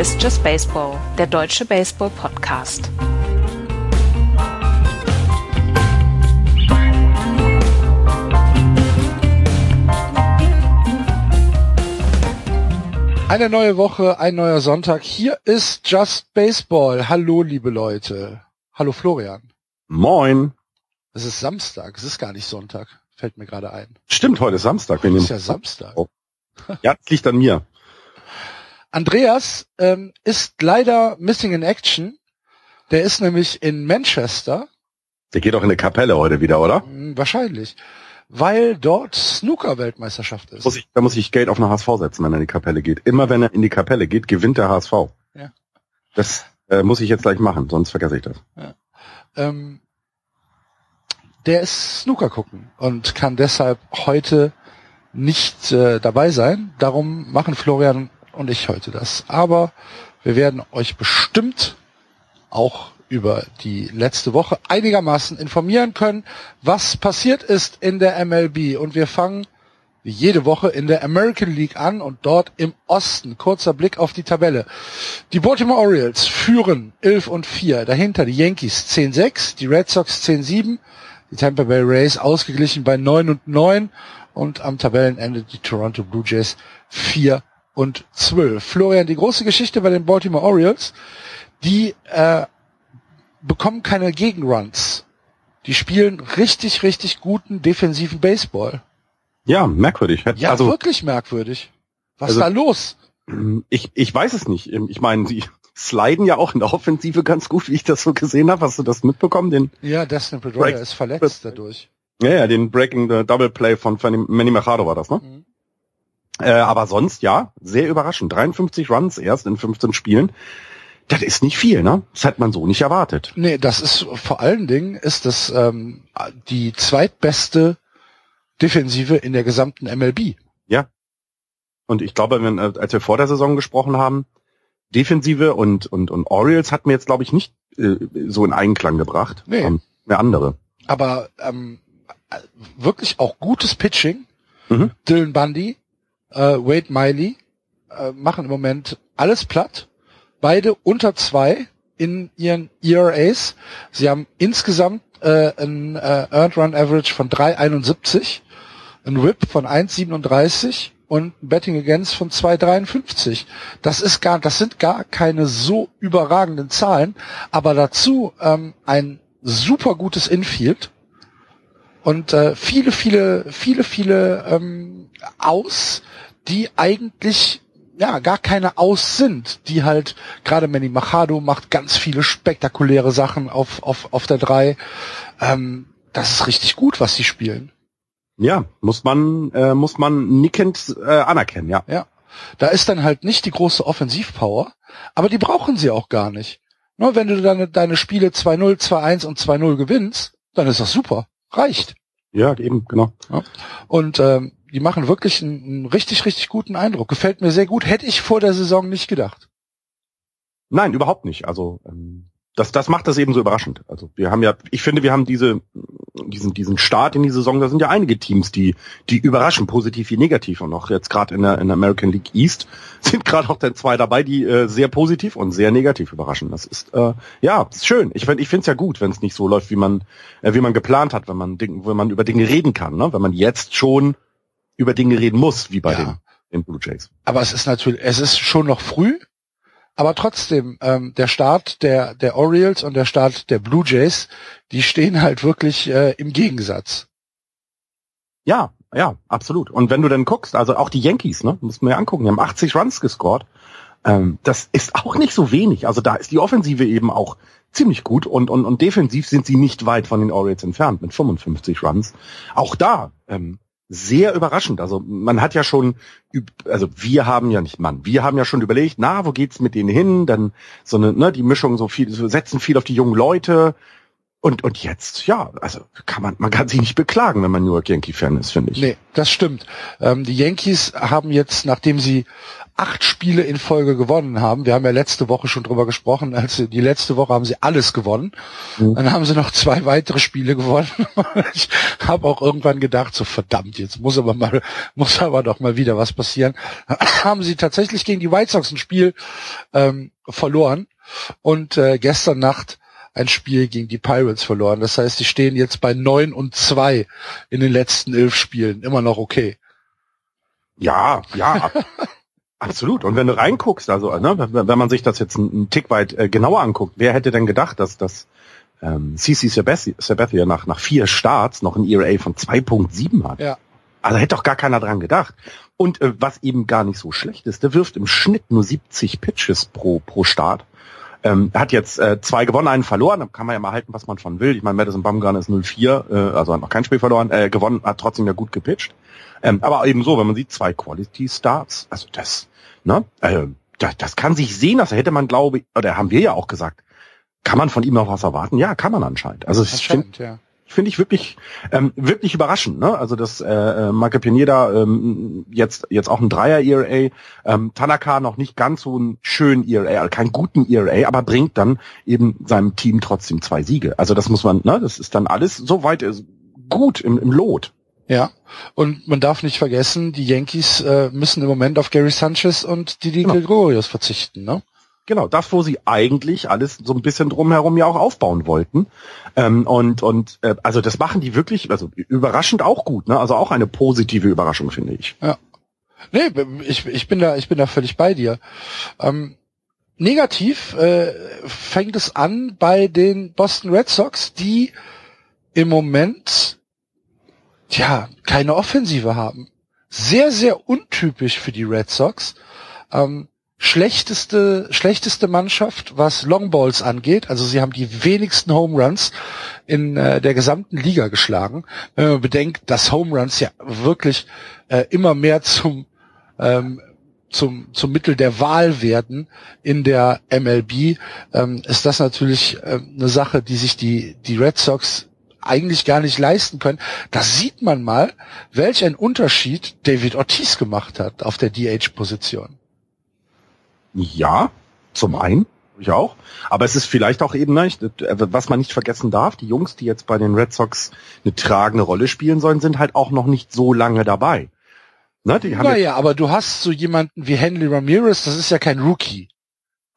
Ist Just Baseball, der deutsche Baseball-Podcast. Eine neue Woche, ein neuer Sonntag. Hier ist Just Baseball. Hallo, liebe Leute. Hallo, Florian. Moin. Es ist Samstag. Es ist gar nicht Sonntag. Fällt mir gerade ein. Stimmt, heute ist Samstag. Wir ist ja Samstag. Oh. Ja, das liegt an mir. Andreas ähm, ist leider missing in action. Der ist nämlich in Manchester. Der geht auch in eine Kapelle heute wieder, oder? Hm, wahrscheinlich weil dort Snooker-Weltmeisterschaft ist. Muss ich, da muss ich Geld auf eine HSV setzen, wenn er in die Kapelle geht. Immer wenn er in die Kapelle geht, gewinnt der HSV. Ja. Das äh, muss ich jetzt gleich machen, sonst vergesse ich das. Ja. Ähm, der ist Snooker gucken und kann deshalb heute nicht äh, dabei sein. Darum machen Florian und ich heute das. Aber wir werden euch bestimmt auch über die letzte Woche einigermaßen informieren können, was passiert ist in der MLB. Und wir fangen wie jede Woche in der American League an und dort im Osten. Kurzer Blick auf die Tabelle. Die Baltimore Orioles führen 11 und 4. Dahinter die Yankees 10-6, die Red Sox 10-7, die Tampa Bay Rays ausgeglichen bei 9 und 9 und am Tabellenende die Toronto Blue Jays 4 und 12. Florian, die große Geschichte bei den Baltimore Orioles, die äh, bekommen keine Gegenruns. Die spielen richtig, richtig guten defensiven Baseball. Ja, merkwürdig. Ja, also, wirklich merkwürdig. Was also, ist da los? Ich, ich weiß es nicht. Ich meine, sie sliden ja auch in der Offensive ganz gut, wie ich das so gesehen habe. Hast du das mitbekommen? Den ja, Destin Pedroia ist verletzt dadurch. Ja, ja, den Breaking the Double Play von Manny Machado war das, ne? Mhm. Äh, aber sonst, ja, sehr überraschend. 53 Runs erst in 15 Spielen. Das ist nicht viel, ne? Das hat man so nicht erwartet. Nee, das ist vor allen Dingen ist das ähm, die zweitbeste Defensive in der gesamten MLB. Ja. Und ich glaube, wenn, äh, als wir vor der Saison gesprochen haben, Defensive und und und Orioles hat mir jetzt glaube ich nicht äh, so in Einklang gebracht. Nee. Ähm, eine andere. Aber ähm, wirklich auch gutes Pitching. Mhm. Dylan Bundy, äh, Wade Miley äh, machen im Moment alles platt beide unter zwei in ihren ERAs. Sie haben insgesamt äh, ein äh, Earned Run Average von 3,71, ein Whip von 1,37 und ein Betting Against von 2,53. Das ist gar, das sind gar keine so überragenden Zahlen, aber dazu ähm, ein super gutes Infield und äh, viele, viele, viele, viele ähm, aus, die eigentlich ja, gar keine aus sind, die halt, gerade Manny Machado macht ganz viele spektakuläre Sachen auf, auf, auf der drei. Ähm, das ist richtig gut, was sie spielen. Ja, muss man, äh, muss man nickend äh, anerkennen, ja. Ja. Da ist dann halt nicht die große Offensivpower, aber die brauchen sie auch gar nicht. Nur wenn du deine, deine Spiele 2-0, 2-1 und 2-0 gewinnst, dann ist das super. Reicht. Ja, eben, genau. Ja. Und ähm, die machen wirklich einen, einen richtig, richtig guten Eindruck. Gefällt mir sehr gut. Hätte ich vor der Saison nicht gedacht. Nein, überhaupt nicht. Also ähm, das, das macht das eben so überraschend. Also wir haben ja, ich finde, wir haben diese, diesen, diesen Start in die Saison. Da sind ja einige Teams, die, die überraschen, positiv wie negativ. Und auch jetzt gerade in der, in der American League East sind gerade auch dann zwei dabei, die äh, sehr positiv und sehr negativ überraschen. Das ist äh, ja ist schön. Ich finde, ich finde es ja gut, wenn es nicht so läuft, wie man, äh, wie man geplant hat, wenn man, wenn man über Dinge reden kann. Ne? Wenn man jetzt schon über Dinge reden muss, wie bei ja. den, den Blue Jays. Aber es ist natürlich, es ist schon noch früh, aber trotzdem, ähm, der Start der, der Orioles und der Start der Blue Jays, die stehen halt wirklich äh, im Gegensatz. Ja, ja, absolut. Und wenn du dann guckst, also auch die Yankees, ne, muss man ja angucken, die haben 80 Runs gescored. Ähm, das ist auch nicht so wenig. Also da ist die Offensive eben auch ziemlich gut und, und, und defensiv sind sie nicht weit von den Orioles entfernt mit 55 Runs. Auch da ähm, sehr überraschend. Also man hat ja schon, also wir haben ja nicht Mann, wir haben ja schon überlegt, na, wo geht's mit denen hin? Dann so eine, ne, die Mischung so viel, so setzen viel auf die jungen Leute. Und, und jetzt, ja, also kann man, man kann sich nicht beklagen, wenn man New York Yankee-Fan ist, finde ich. Nee, das stimmt. Ähm, die Yankees haben jetzt, nachdem sie acht Spiele in Folge gewonnen haben, wir haben ja letzte Woche schon drüber gesprochen, also die letzte Woche haben sie alles gewonnen. Mhm. Dann haben sie noch zwei weitere Spiele gewonnen. ich habe auch irgendwann gedacht, so verdammt, jetzt muss aber mal, muss aber doch mal wieder was passieren. haben sie tatsächlich gegen die White Sox ein Spiel ähm, verloren und äh, gestern Nacht ein Spiel gegen die Pirates verloren. Das heißt, sie stehen jetzt bei neun und zwei in den letzten elf Spielen. Immer noch okay. Ja, ja. Absolut. Und wenn du reinguckst, also ne, wenn man sich das jetzt einen Tick weit äh, genauer anguckt, wer hätte denn gedacht, dass das ähm, CC Sabathia nach, nach vier Starts noch ein ERA von 2.7 hat? Ja. Also hätte doch gar keiner dran gedacht. Und äh, was eben gar nicht so schlecht ist, der wirft im Schnitt nur 70 Pitches pro, pro Start. Ähm, er hat jetzt äh, zwei gewonnen, einen verloren. Da kann man ja mal halten, was man von will. Ich meine, Madison Bumgarner ist 0-4, äh, also hat noch kein Spiel verloren, äh, gewonnen, hat trotzdem ja gut gepitcht. Ähm, aber eben so, wenn man sieht, zwei Quality Starts, also das, ne, äh, das, das kann sich sehen, das hätte man, glaube ich, oder haben wir ja auch gesagt, kann man von ihm noch was erwarten? Ja, kann man anscheinend. Also ich finde, ja finde ich wirklich ähm, wirklich überraschend. Ne? Also dass äh, äh Michael Pineda ähm, jetzt jetzt auch ein Dreier ERA, ähm, Tanaka noch nicht ganz so einen schönen ERA, also keinen guten ERA, aber bringt dann eben seinem Team trotzdem zwei Siege. Also das muss man, ne, das ist dann alles so weit äh, gut im, im Lot. Ja, und man darf nicht vergessen, die Yankees äh, müssen im Moment auf Gary Sanchez und Didi genau. Gregorius verzichten, ne? Genau, das, wo sie eigentlich alles so ein bisschen drumherum ja auch aufbauen wollten. Ähm, und und äh, also das machen die wirklich, also überraschend auch gut, ne? Also auch eine positive Überraschung, finde ich. Ja. Nee, ich, ich bin da, ich bin da völlig bei dir. Ähm, negativ äh, fängt es an bei den Boston Red Sox, die im Moment ja keine Offensive haben. Sehr, sehr untypisch für die Red Sox. Ähm, schlechteste, schlechteste Mannschaft, was Longballs angeht. Also sie haben die wenigsten Home Runs in äh, der gesamten Liga geschlagen. Wenn man bedenkt, dass Home Runs ja wirklich äh, immer mehr zum ähm, zum, zum Mittel der Wahl werden in der MLB, ähm, ist das natürlich äh, eine Sache, die sich die, die Red Sox eigentlich gar nicht leisten können. Da sieht man mal, welch ein Unterschied David Ortiz gemacht hat auf der DH-Position. Ja, zum einen, ich auch. Aber es ist vielleicht auch eben was man nicht vergessen darf, die Jungs, die jetzt bei den Red Sox eine tragende Rolle spielen sollen, sind halt auch noch nicht so lange dabei. Ne, naja, aber du hast so jemanden wie Henry Ramirez, das ist ja kein Rookie.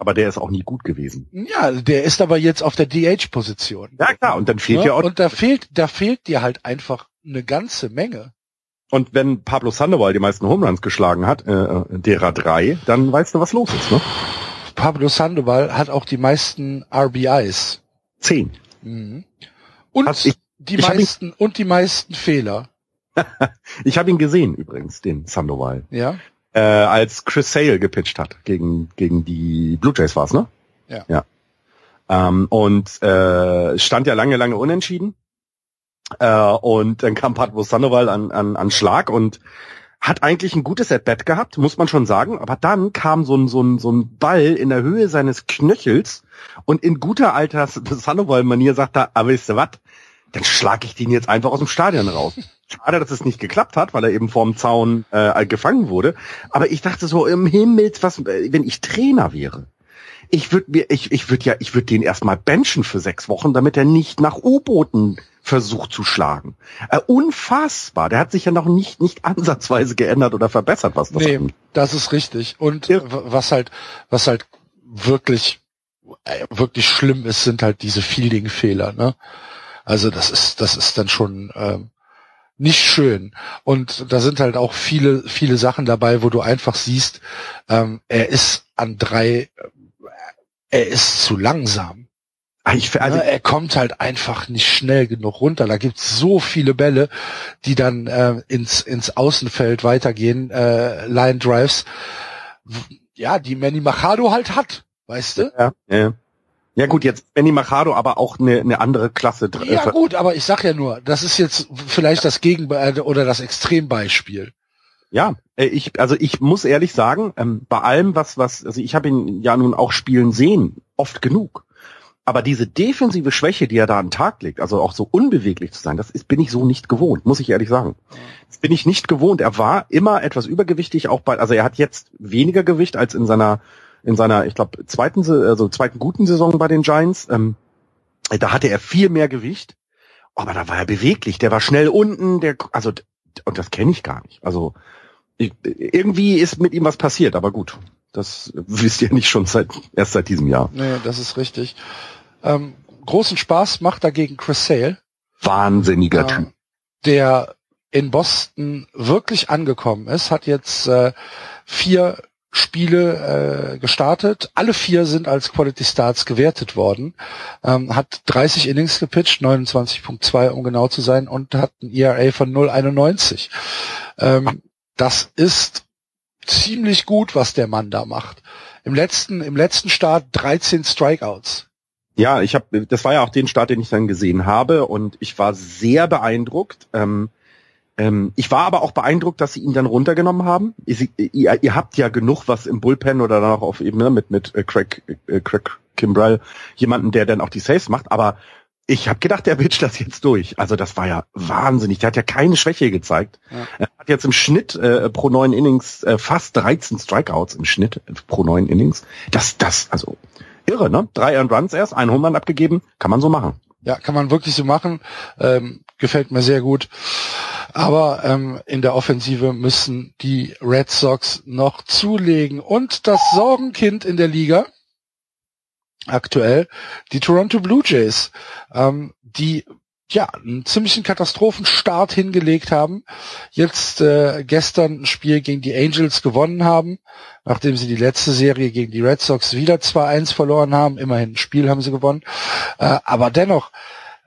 Aber der ist auch nie gut gewesen. Ja, der ist aber jetzt auf der DH-Position. Ja klar, und dann fehlt ja, ne? ja auch. Und da fehlt, da fehlt dir halt einfach eine ganze Menge. Und wenn Pablo Sandoval die meisten Homeruns geschlagen hat, äh, derer drei, dann weißt du, was los ist, ne? Pablo Sandoval hat auch die meisten RBIs. Zehn. Mhm. Und Hast ich, die ich meisten ihn, und die meisten Fehler. ich habe ihn gesehen übrigens, den Sandoval. Ja. Äh, als Chris Sale gepitcht hat gegen gegen die Blue Jays war's, ne? Ja. Ja. Ähm, und äh, stand ja lange lange unentschieden. Äh, und dann kam Pablo Sandoval an, an, an Schlag und hat eigentlich ein gutes At-Bat gehabt, muss man schon sagen. Aber dann kam so ein, so ein, so ein Ball in der Höhe seines Knöchels und in guter alter Sandoval-Manier sagt er, aber wisst ihr was? Dann schlag ich den jetzt einfach aus dem Stadion raus. Schade, dass es nicht geklappt hat, weil er eben vorm Zaun äh, gefangen wurde. Aber ich dachte so, im Himmels, was, wenn ich Trainer wäre, ich würde mir, ich, ich würde ja, ich würde den erstmal benchen für sechs Wochen, damit er nicht nach U-Booten versucht zu schlagen. Äh, unfassbar. Der hat sich ja noch nicht, nicht ansatzweise geändert oder verbessert, was das nee, angeht. das ist richtig. Und ja. was halt, was halt wirklich, äh, wirklich schlimm ist, sind halt diese Fielding-Fehler, ne? Also das ist, das ist dann schon, ähm, nicht schön. Und da sind halt auch viele, viele Sachen dabei, wo du einfach siehst, ähm, er ist an drei, äh, er ist zu langsam. Ah, ich, also ja, er kommt halt einfach nicht schnell genug runter. Da gibt's so viele Bälle, die dann äh, ins, ins Außenfeld weitergehen, äh, Line Drives, ja, die Manny Machado halt hat, weißt du? Ja, ja. Ja gut, jetzt Manny Machado, aber auch eine, eine andere Klasse. Ja gut, aber ich sag ja nur, das ist jetzt vielleicht das Gegenbeispiel oder das Extrembeispiel. Ja, äh, ich, also ich muss ehrlich sagen, ähm, bei allem, was, was, also ich habe ihn ja nun auch spielen sehen, oft genug. Aber diese defensive Schwäche, die er da an den Tag legt, also auch so unbeweglich zu sein, das ist, bin ich so nicht gewohnt, muss ich ehrlich sagen. Das bin ich nicht gewohnt. Er war immer etwas übergewichtig, auch bei, also er hat jetzt weniger Gewicht als in seiner, in seiner, ich glaube, zweiten, also zweiten guten Saison bei den Giants. Ähm, da hatte er viel mehr Gewicht, aber da war er beweglich. Der war schnell unten, der, also, und das kenne ich gar nicht. Also, ich, irgendwie ist mit ihm was passiert, aber gut. Das wisst ihr nicht schon seit, erst seit diesem Jahr. Nee, das ist richtig. Ähm, großen Spaß macht dagegen Chris Sale. Wahnsinniger äh, Typ. Der in Boston wirklich angekommen ist, hat jetzt äh, vier Spiele äh, gestartet. Alle vier sind als Quality Starts gewertet worden. Ähm, hat 30 Innings gepitcht, 29.2 um genau zu sein, und hat ein ERA von 0,91. Ähm, das ist ziemlich gut, was der Mann da macht. Im letzten, im letzten Start 13 Strikeouts. Ja, ich habe, das war ja auch den Start, den ich dann gesehen habe, und ich war sehr beeindruckt. Ähm, ähm, ich war aber auch beeindruckt, dass sie ihn dann runtergenommen haben. Ihr, ihr, ihr habt ja genug was im Bullpen oder dann auch auf Ebene mit mit äh, Craig, äh, Craig Kimbrell, jemanden, der dann auch die Saves macht. Aber ich habe gedacht, der pitcht das jetzt durch. Also das war ja wahnsinnig. Der hat ja keine Schwäche gezeigt. Ja. Er hat jetzt im Schnitt äh, pro neun Innings äh, fast 13 Strikeouts im Schnitt äh, pro neun Innings. Das, das, also irre, ne? Drei Earned Runs erst, ein Home abgegeben, kann man so machen. Ja, kann man wirklich so machen. Ähm, gefällt mir sehr gut. Aber ähm, in der Offensive müssen die Red Sox noch zulegen. Und das Sorgenkind in der Liga aktuell, die Toronto Blue Jays, ähm, die ja, einen ziemlichen Katastrophenstart hingelegt haben. Jetzt äh, gestern ein Spiel gegen die Angels gewonnen haben, nachdem sie die letzte Serie gegen die Red Sox wieder 2-1 verloren haben. Immerhin ein Spiel haben sie gewonnen. Äh, aber dennoch,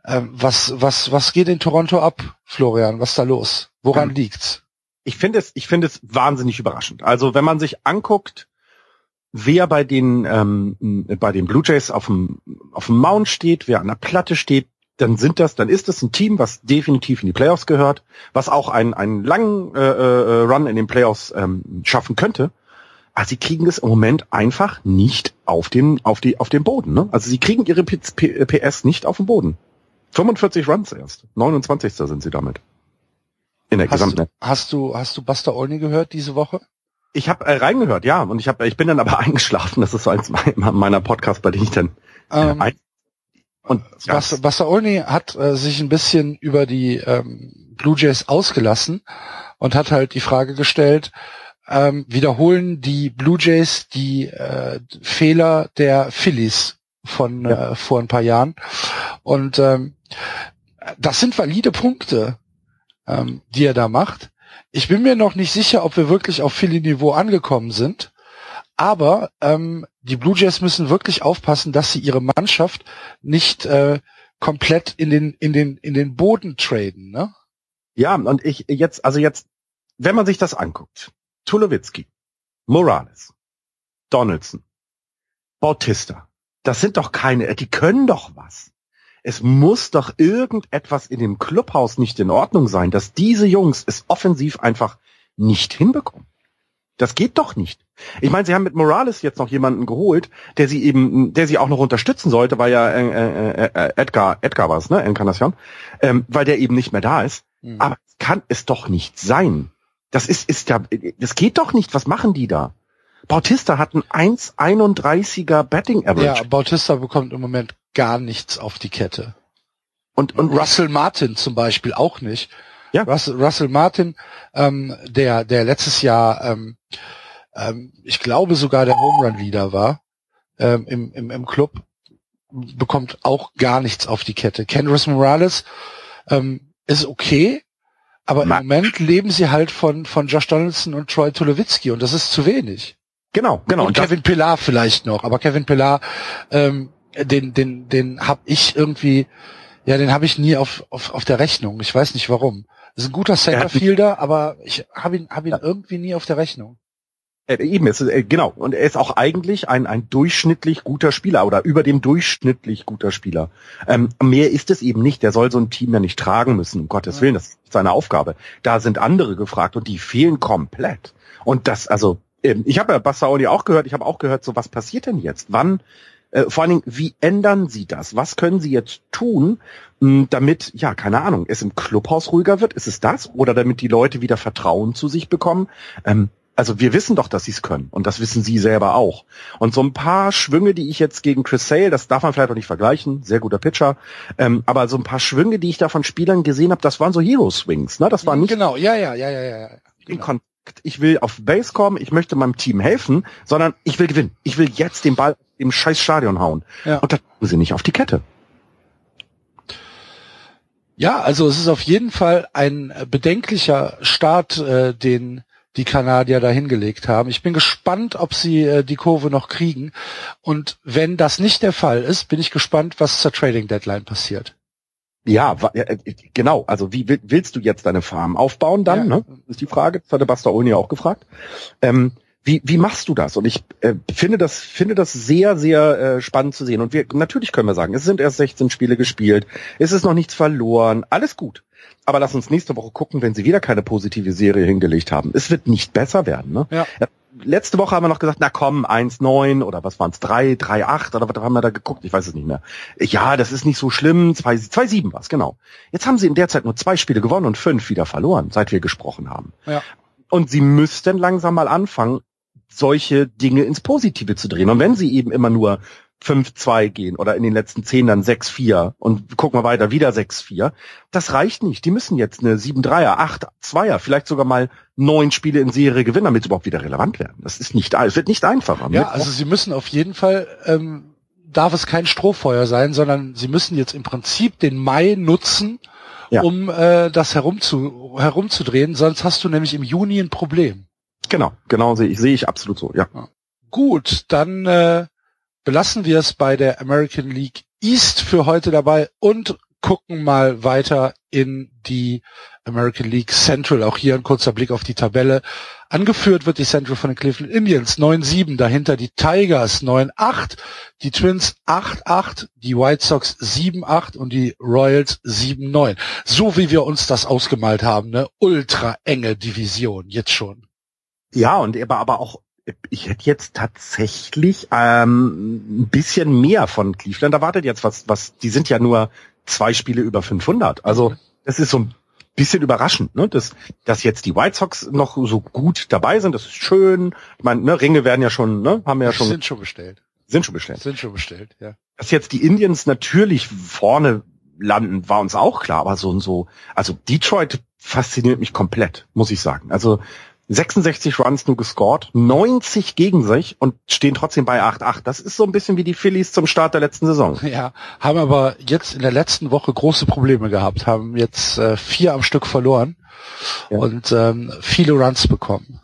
ähm, was, was, was geht in Toronto ab, Florian? Was ist da los? Woran ähm, liegt's? Ich finde es, ich finde es wahnsinnig überraschend. Also wenn man sich anguckt, wer bei den ähm, bei den Blue Jays auf dem auf dem Mount steht, wer an der Platte steht, dann sind das, dann ist das ein Team, was definitiv in die Playoffs gehört, was auch einen einen langen äh, äh, Run in den Playoffs ähm, schaffen könnte. Aber sie kriegen es im Moment einfach nicht auf den auf die auf den Boden. Ne? Also sie kriegen ihre PS nicht auf den Boden. 45 Runs erst. 29. sind sie damit. In der hast gesamten. Du, hast du, hast du Buster Olney gehört diese Woche? Ich habe äh, reingehört, ja, und ich habe, ich bin dann aber eingeschlafen. Das ist so eins meiner Podcasts, bei denen ich dann ähm, ein und. Buster, Buster Olney hat äh, sich ein bisschen über die ähm, Blue Jays ausgelassen und hat halt die Frage gestellt, ähm, wiederholen die Blue Jays die äh, Fehler der Phillies von ja. äh, vor ein paar Jahren. Und ähm, das sind valide Punkte, ähm, die er da macht. Ich bin mir noch nicht sicher, ob wir wirklich auf Philly-Niveau angekommen sind. Aber ähm, die Blue Jays müssen wirklich aufpassen, dass sie ihre Mannschaft nicht äh, komplett in den in den in den Boden traden. Ne? Ja, und ich jetzt also jetzt, wenn man sich das anguckt, Tulowitzki, Morales, Donaldson, Bautista, das sind doch keine, die können doch was. Es muss doch irgendetwas in dem Clubhaus nicht in Ordnung sein, dass diese Jungs es offensiv einfach nicht hinbekommen. Das geht doch nicht. Ich meine, sie haben mit Morales jetzt noch jemanden geholt, der sie eben, der sie auch noch unterstützen sollte, weil ja äh, äh, äh, Edgar, Edgar war es, ne, Encarnacion, ähm, weil der eben nicht mehr da ist. Mhm. Aber kann es doch nicht sein. Das ist, ist ja, das geht doch nicht. Was machen die da? Bautista hat ein 1,31er Betting Average. Ja, Bautista bekommt im Moment gar nichts auf die Kette. Und, und Russell Martin zum Beispiel auch nicht. Ja. Russell, Russell Martin, ähm, der, der letztes Jahr, ähm, ähm, ich glaube sogar der Home Run Leader war ähm, im, im, im Club, bekommt auch gar nichts auf die Kette. Kendris Morales ähm, ist okay, aber im Moment leben sie halt von, von Josh Donaldson und Troy Tulowitzki und das ist zu wenig. Genau, genau. Und, und Kevin Pillar vielleicht noch, aber Kevin Pillar, ähm, den, den, den hab ich irgendwie, ja, den habe ich nie auf, auf, auf der Rechnung. Ich weiß nicht warum. Das ist ein guter Centerfielder, aber ich habe ihn, hab ihn ja. irgendwie nie auf der Rechnung. Äh, eben, es ist, äh, genau. Und er ist auch eigentlich ein, ein durchschnittlich guter Spieler oder über dem durchschnittlich guter Spieler. Ähm, mehr ist es eben nicht. Der soll so ein Team ja nicht tragen müssen, um Gottes ja. Willen. Das ist seine Aufgabe. Da sind andere gefragt und die fehlen komplett. Und das, also, ähm, ich habe ja Bassaoni auch gehört, ich habe auch gehört, so was passiert denn jetzt? Wann, vor allen Dingen, wie ändern Sie das? Was können Sie jetzt tun, mh, damit, ja, keine Ahnung, es im Clubhaus ruhiger wird? Ist es das? Oder damit die Leute wieder Vertrauen zu sich bekommen? Ähm, also wir wissen doch, dass sie es können und das wissen sie selber auch. Und so ein paar Schwünge, die ich jetzt gegen Chris Sale, das darf man vielleicht auch nicht vergleichen, sehr guter Pitcher, ähm, aber so ein paar Schwünge, die ich da von Spielern gesehen habe, das waren so Hero Swings, ne? Das war nicht genau, ja, ja, ja, ja, ja. Genau. Kontakt. Ich will auf Base kommen, ich möchte meinem Team helfen, sondern ich will gewinnen. Ich will jetzt den Ball im scheiß Stadion hauen. Ja. Und das tun sie nicht auf die Kette. Ja, also es ist auf jeden Fall ein bedenklicher Start, äh, den die Kanadier da hingelegt haben. Ich bin gespannt, ob sie äh, die Kurve noch kriegen. Und wenn das nicht der Fall ist, bin ich gespannt, was zur Trading Deadline passiert. Ja, äh, genau. Also wie willst du jetzt deine Farm aufbauen dann? Ja. Ne? Ist die Frage. Das hatte Basta Olni auch gefragt. Ähm, wie, wie machst du das? Und ich äh, finde das finde das sehr sehr äh, spannend zu sehen. Und wir natürlich können wir sagen, es sind erst 16 Spiele gespielt, es ist noch nichts verloren, alles gut. Aber lass uns nächste Woche gucken, wenn sie wieder keine positive Serie hingelegt haben. Es wird nicht besser werden. Ne? Ja. Letzte Woche haben wir noch gesagt, na komm, 1-9 oder was waren es, 3, 3-8 oder was haben wir da geguckt? Ich weiß es nicht mehr. Ja, das ist nicht so schlimm. 2-7 war es, genau. Jetzt haben sie in der Zeit nur zwei Spiele gewonnen und fünf wieder verloren, seit wir gesprochen haben. Ja. Und sie müssten langsam mal anfangen, solche Dinge ins Positive zu drehen. Und wenn sie eben immer nur 5-2 gehen oder in den letzten 10 dann 6-4 und gucken wir weiter, wieder 6-4. Das reicht nicht. Die müssen jetzt eine 7-3er, 8-2er, vielleicht sogar mal neun Spiele in Serie gewinnen, damit sie überhaupt wieder relevant werden. Das ist nicht, es wird nicht einfacher. Ja, also sie müssen auf jeden Fall, ähm, darf es kein Strohfeuer sein, sondern sie müssen jetzt im Prinzip den Mai nutzen, ja. um äh, das herumzu, herumzudrehen, sonst hast du nämlich im Juni ein Problem. Genau, genau sehe ich, sehe ich absolut so, ja. Gut, dann äh, belassen wir es bei der American League East für heute dabei und gucken mal weiter in die American League Central. Auch hier ein kurzer Blick auf die Tabelle. Angeführt wird die Central von den Cleveland Indians 9-7, dahinter die Tigers 9-8, die Twins 8-8, die White Sox 7-8 und die Royals 7-9. So wie wir uns das ausgemalt haben, ne? Ultra enge Division, jetzt schon. Ja, und aber, aber auch ich hätte jetzt tatsächlich ähm, ein bisschen mehr von Cleveland erwartet. Jetzt was, was, die sind ja nur zwei Spiele über 500. Also das ist so ein bisschen überraschend, ne? dass, dass jetzt die White Sox noch so gut dabei sind. Das ist schön. Ich meine, ne, Ringe werden ja schon, ne, haben ja schon. Sind schon bestellt. Sind schon bestellt. Sind schon bestellt, ja. Dass jetzt die Indians natürlich vorne landen, war uns auch klar. Aber so und so, also Detroit fasziniert mich komplett, muss ich sagen. Also 66 Runs nur gescored, 90 gegen sich und stehen trotzdem bei 8-8. Das ist so ein bisschen wie die Phillies zum Start der letzten Saison. Ja, haben aber jetzt in der letzten Woche große Probleme gehabt, haben jetzt äh, vier am Stück verloren ja. und ähm, viele Runs bekommen.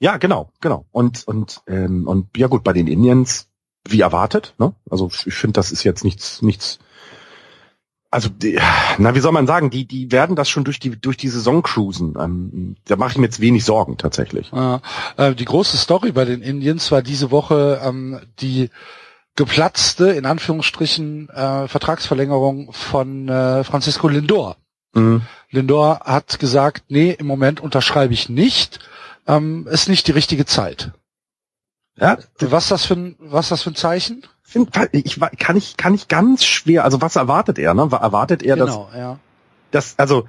Ja, genau, genau. Und und ähm, und ja gut, bei den Indians wie erwartet. Ne? Also ich finde, das ist jetzt nichts nichts also die, na wie soll man sagen, die die werden das schon durch die durch die Saison cruisen. Ähm, da mache ich mir jetzt wenig Sorgen tatsächlich. Ja, äh, die große Story bei den Indians war diese Woche ähm, die geplatzte in Anführungsstrichen äh, Vertragsverlängerung von äh, Francisco Lindor. Mhm. Lindor hat gesagt, nee, im Moment unterschreibe ich nicht, ähm, ist nicht die richtige Zeit. Ja, was das für ein was das für ein Zeichen? Ich kann ich kann ich ganz schwer. Also was erwartet er? Ne? Erwartet er genau, dass, ja. dass also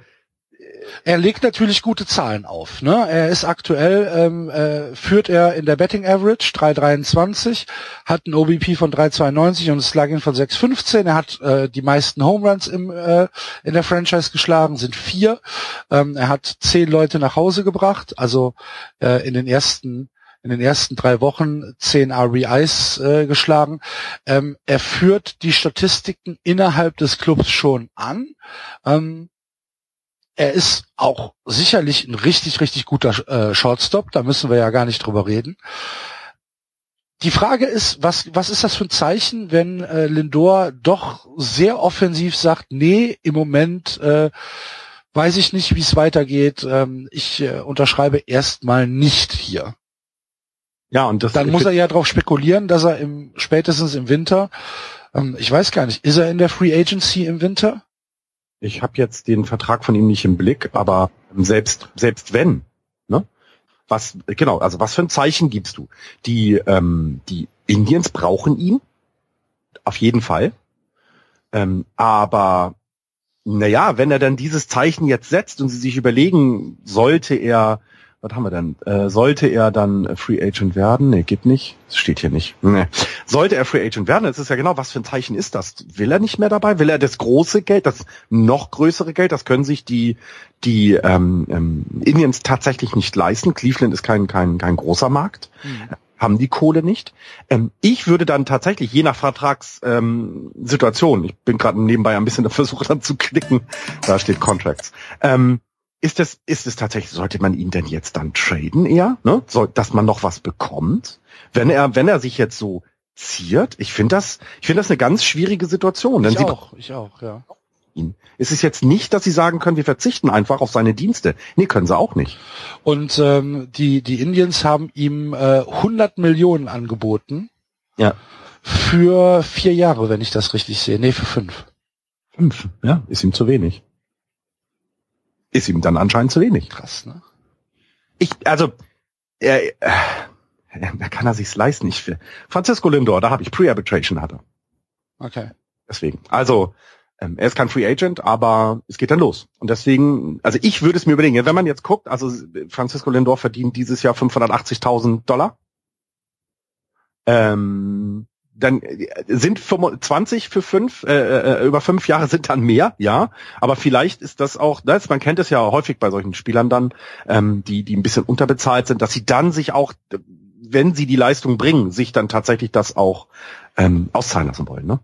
er legt natürlich gute Zahlen auf. Ne? Er ist aktuell, ähm, äh, führt er in der Betting Average 3,23, hat ein OBP von 3,92 und ein Slugging von 6,15. Er hat äh, die meisten Home Runs im, äh, in der Franchise geschlagen, sind vier. Ähm, er hat zehn Leute nach Hause gebracht, also äh, in den ersten in den ersten drei Wochen zehn RBIs äh, geschlagen. Ähm, er führt die Statistiken innerhalb des Clubs schon an. Ähm, er ist auch sicherlich ein richtig, richtig guter äh, Shortstop. Da müssen wir ja gar nicht drüber reden. Die Frage ist, was, was ist das für ein Zeichen, wenn äh, Lindor doch sehr offensiv sagt, nee, im Moment äh, weiß ich nicht, wie es weitergeht. Ähm, ich äh, unterschreibe erstmal nicht hier. Ja, und das dann muss er ja darauf spekulieren, dass er im spätestens im Winter, ähm, ich weiß gar nicht, ist er in der Free Agency im Winter? Ich habe jetzt den Vertrag von ihm nicht im Blick, aber selbst selbst wenn, ne? Was genau, also was für ein Zeichen gibst du? Die ähm, die Indians brauchen ihn. auf jeden Fall. Ähm, aber naja, wenn er dann dieses Zeichen jetzt setzt und sie sich überlegen, sollte er was haben wir denn? Äh, sollte er dann Free Agent werden? Nee, geht nicht. Das steht hier nicht. Nee. Sollte er Free Agent werden, das ist ja genau, was für ein Zeichen ist das? Will er nicht mehr dabei? Will er das große Geld, das noch größere Geld? Das können sich die, die ähm, ähm, Indians tatsächlich nicht leisten. Cleveland ist kein, kein, kein großer Markt. Mhm haben die Kohle nicht. Ähm, ich würde dann tatsächlich, je nach Vertragssituation, ähm, ich bin gerade nebenbei ein bisschen versucht dann zu klicken, da steht Contracts, ähm, ist es, ist es tatsächlich, sollte man ihn denn jetzt dann traden eher, ne? Soll, dass man noch was bekommt? Wenn er, wenn er sich jetzt so ziert, ich finde das, ich finde das eine ganz schwierige Situation. Denn ich auch, ich auch, ja. Ihn. Es ist jetzt nicht, dass sie sagen können, wir verzichten einfach auf seine Dienste. Nee, können sie auch nicht. Und ähm, die, die Indians haben ihm äh, 100 Millionen angeboten. Ja. Für vier Jahre, wenn ich das richtig sehe. Nee, für fünf. Fünf, ja, ist ihm zu wenig ist ihm dann anscheinend zu wenig. Krass, ne? Ich, also, er, äh, da kann er sich's leisten. Ich, Francisco Lindor, da habe ich Pre-Arbitration hatte. Okay. Deswegen. Also, ähm, er ist kein Free Agent, aber es geht dann los. Und deswegen, also ich würde es mir überlegen, wenn man jetzt guckt, also Francisco Lindor verdient dieses Jahr 580.000 Dollar. Ähm, dann äh, sind 20 für fünf, äh, äh, über fünf Jahre sind dann mehr, ja. Aber vielleicht ist das auch, das, man kennt es ja häufig bei solchen Spielern dann, ähm, die, die ein bisschen unterbezahlt sind, dass sie dann sich auch, wenn sie die Leistung bringen, sich dann tatsächlich das auch ähm, auszahlen lassen wollen, ne?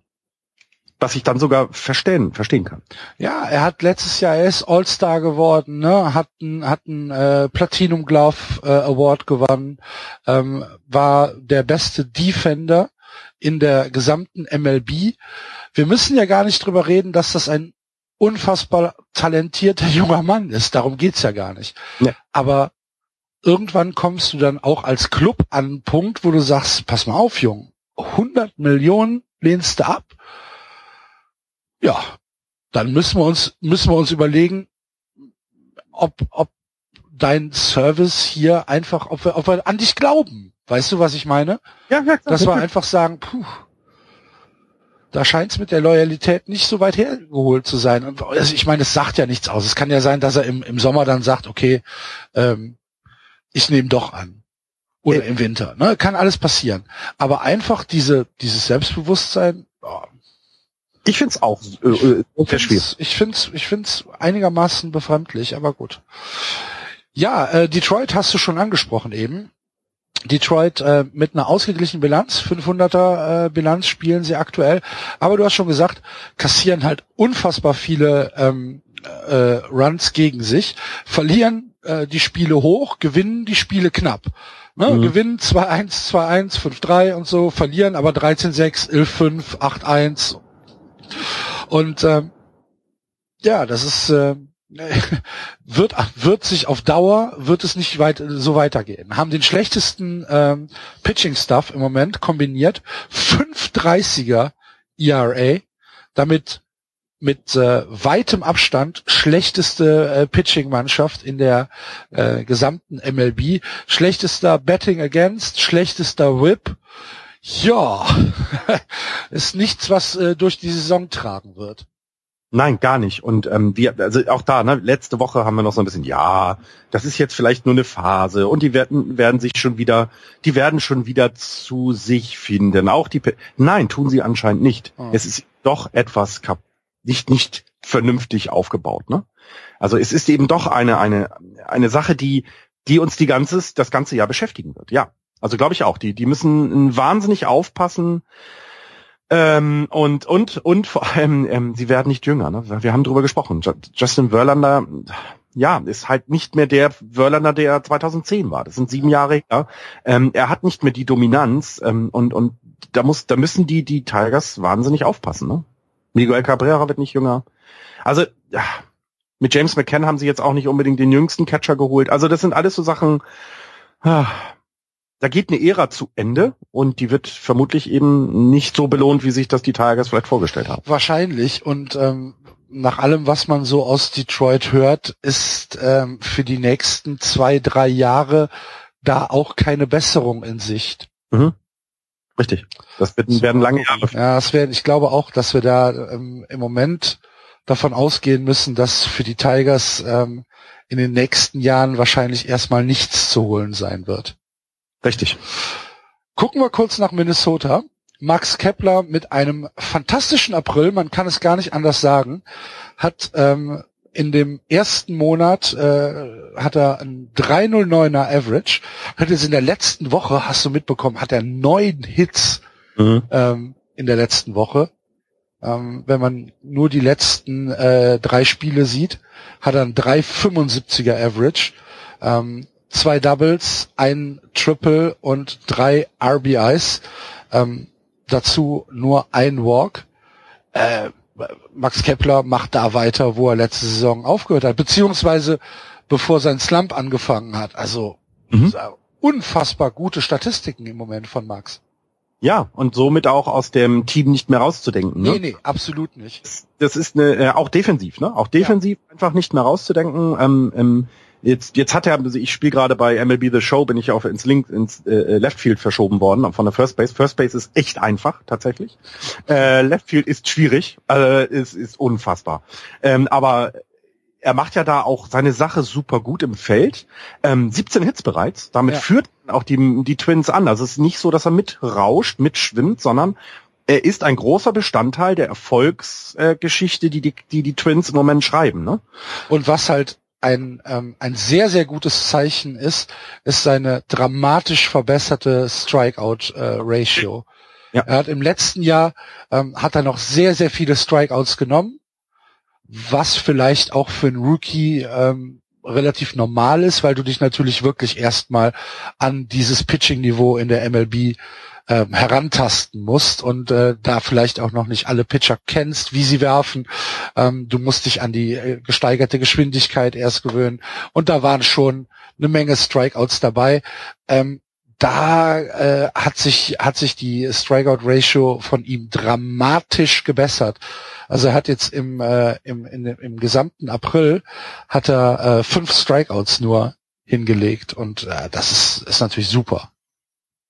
was ich dann sogar verstehen, verstehen kann. Ja, er hat letztes Jahr, er ist All-Star geworden, ne? hat einen hat äh, Platinum Glove äh, Award gewonnen, ähm, war der beste Defender in der gesamten MLB. Wir müssen ja gar nicht drüber reden, dass das ein unfassbar talentierter junger Mann ist. Darum geht's ja gar nicht. Ja. Aber irgendwann kommst du dann auch als Club an einen Punkt, wo du sagst, pass mal auf, Jung, 100 Millionen lehnst du ab. Ja, dann müssen wir uns, müssen wir uns überlegen, ob, ob dein Service hier einfach, ob wir, ob wir an dich glauben. Weißt du, was ich meine? Ja, ja, klar. Dass wir einfach sagen, puh, da scheint es mit der Loyalität nicht so weit hergeholt zu sein. Und also ich meine, es sagt ja nichts aus. Es kann ja sein, dass er im, im Sommer dann sagt, okay, ähm, ich nehme doch an. Oder äh. im Winter. Ne? Kann alles passieren. Aber einfach diese, dieses Selbstbewusstsein, oh, ich find's auch äh, äh, sehr schwierig. Ich find's, ich find's einigermaßen befremdlich, aber gut. Ja, äh, Detroit hast du schon angesprochen eben. Detroit äh, mit einer ausgeglichenen Bilanz, 500er äh, Bilanz spielen sie aktuell. Aber du hast schon gesagt, kassieren halt unfassbar viele ähm, äh, Runs gegen sich, verlieren äh, die Spiele hoch, gewinnen die Spiele knapp. Ne? Mhm. Gewinnen 2-1, 2-1, 5-3 und so, verlieren aber 13-6, 11-5, 8-1. Und ähm, ja, das ist äh, wird, wird sich auf Dauer, wird es nicht weit, so weitergehen. Haben den schlechtesten ähm, Pitching-Stuff im Moment kombiniert. 5,30er ERA, damit mit äh, weitem Abstand schlechteste äh, Pitching-Mannschaft in der äh, gesamten MLB. Schlechtester Betting Against, schlechtester Whip. Ja, ist nichts, was äh, durch die Saison tragen wird. Nein, gar nicht. Und ähm, wir, also auch da, ne, letzte Woche haben wir noch so ein bisschen, ja, das ist jetzt vielleicht nur eine Phase und die werden, werden sich schon wieder, die werden schon wieder zu sich finden. Auch die, nein, tun sie anscheinend nicht. Oh. Es ist doch etwas kap nicht nicht vernünftig aufgebaut. Ne? Also es ist eben doch eine eine eine Sache, die die uns die ganzes das ganze Jahr beschäftigen wird. Ja, also glaube ich auch. Die die müssen wahnsinnig aufpassen ähm, und, und, und vor allem, ähm, sie werden nicht jünger. Ne? Wir haben drüber gesprochen. Justin Verlander, ja, ist halt nicht mehr der Verlander, der 2010 war. Das sind sieben Jahre her. Ähm, er hat nicht mehr die Dominanz ähm, und, und da muss, da müssen die, die Tigers wahnsinnig aufpassen. Ne? Miguel Cabrera wird nicht jünger. Also, ja, mit James McCann haben sie jetzt auch nicht unbedingt den jüngsten Catcher geholt. Also das sind alles so Sachen, ah, da geht eine Ära zu Ende und die wird vermutlich eben nicht so belohnt, wie sich das die Tigers vielleicht vorgestellt haben. Wahrscheinlich und ähm, nach allem, was man so aus Detroit hört, ist ähm, für die nächsten zwei, drei Jahre da auch keine Besserung in Sicht. Mhm. Richtig. Das wird, werden lange Jahre. Ja, das werden, ich glaube auch, dass wir da ähm, im Moment davon ausgehen müssen, dass für die Tigers ähm, in den nächsten Jahren wahrscheinlich erstmal nichts zu holen sein wird. Richtig. Gucken wir kurz nach Minnesota. Max Kepler mit einem fantastischen April, man kann es gar nicht anders sagen, hat ähm, in dem ersten Monat äh, hat er ein 309er Average, hat jetzt in der letzten Woche, hast du mitbekommen, hat er neun Hits mhm. ähm, in der letzten Woche. Ähm, wenn man nur die letzten äh, drei Spiele sieht, hat er ein 375er Average, ähm, zwei Doubles, ein Triple und drei RBIs. Ähm, dazu nur ein Walk. Äh, Max Kepler macht da weiter, wo er letzte Saison aufgehört hat, beziehungsweise bevor sein Slump angefangen hat. Also mhm. unfassbar gute Statistiken im Moment von Max. Ja, und somit auch aus dem Team nicht mehr rauszudenken. Ne? Nee, nee, absolut nicht. Das ist eine, äh, auch defensiv, ne? Auch defensiv ja. einfach nicht mehr rauszudenken. Ähm, ähm, Jetzt, jetzt hat er, also ich spiele gerade bei MLB The Show, bin ich auf ins Link, ins äh, Left Field verschoben worden von der First Base. First Base ist echt einfach, tatsächlich. Äh, Left Field ist schwierig, äh, ist, ist unfassbar. Ähm, aber er macht ja da auch seine Sache super gut im Feld. Ähm, 17 Hits bereits. Damit ja. führt auch die, die Twins an. Also es ist nicht so, dass er mitrauscht, mitschwimmt, sondern er ist ein großer Bestandteil der Erfolgsgeschichte, äh, die, die die die Twins im Moment schreiben. Ne? Und was halt ein, ähm, ein sehr, sehr gutes Zeichen ist, ist seine dramatisch verbesserte Strikeout-Ratio. Äh, ja. Er hat im letzten Jahr, ähm, hat er noch sehr, sehr viele Strikeouts genommen, was vielleicht auch für einen Rookie ähm, relativ normal ist, weil du dich natürlich wirklich erstmal an dieses Pitching-Niveau in der MLB ähm, herantasten musst und äh, da vielleicht auch noch nicht alle Pitcher kennst, wie sie werfen. Ähm, du musst dich an die äh, gesteigerte Geschwindigkeit erst gewöhnen. Und da waren schon eine Menge Strikeouts dabei. Ähm, da äh, hat sich hat sich die Strikeout Ratio von ihm dramatisch gebessert. Also er hat jetzt im äh, im, in, im gesamten April hat er äh, fünf Strikeouts nur hingelegt und äh, das ist ist natürlich super.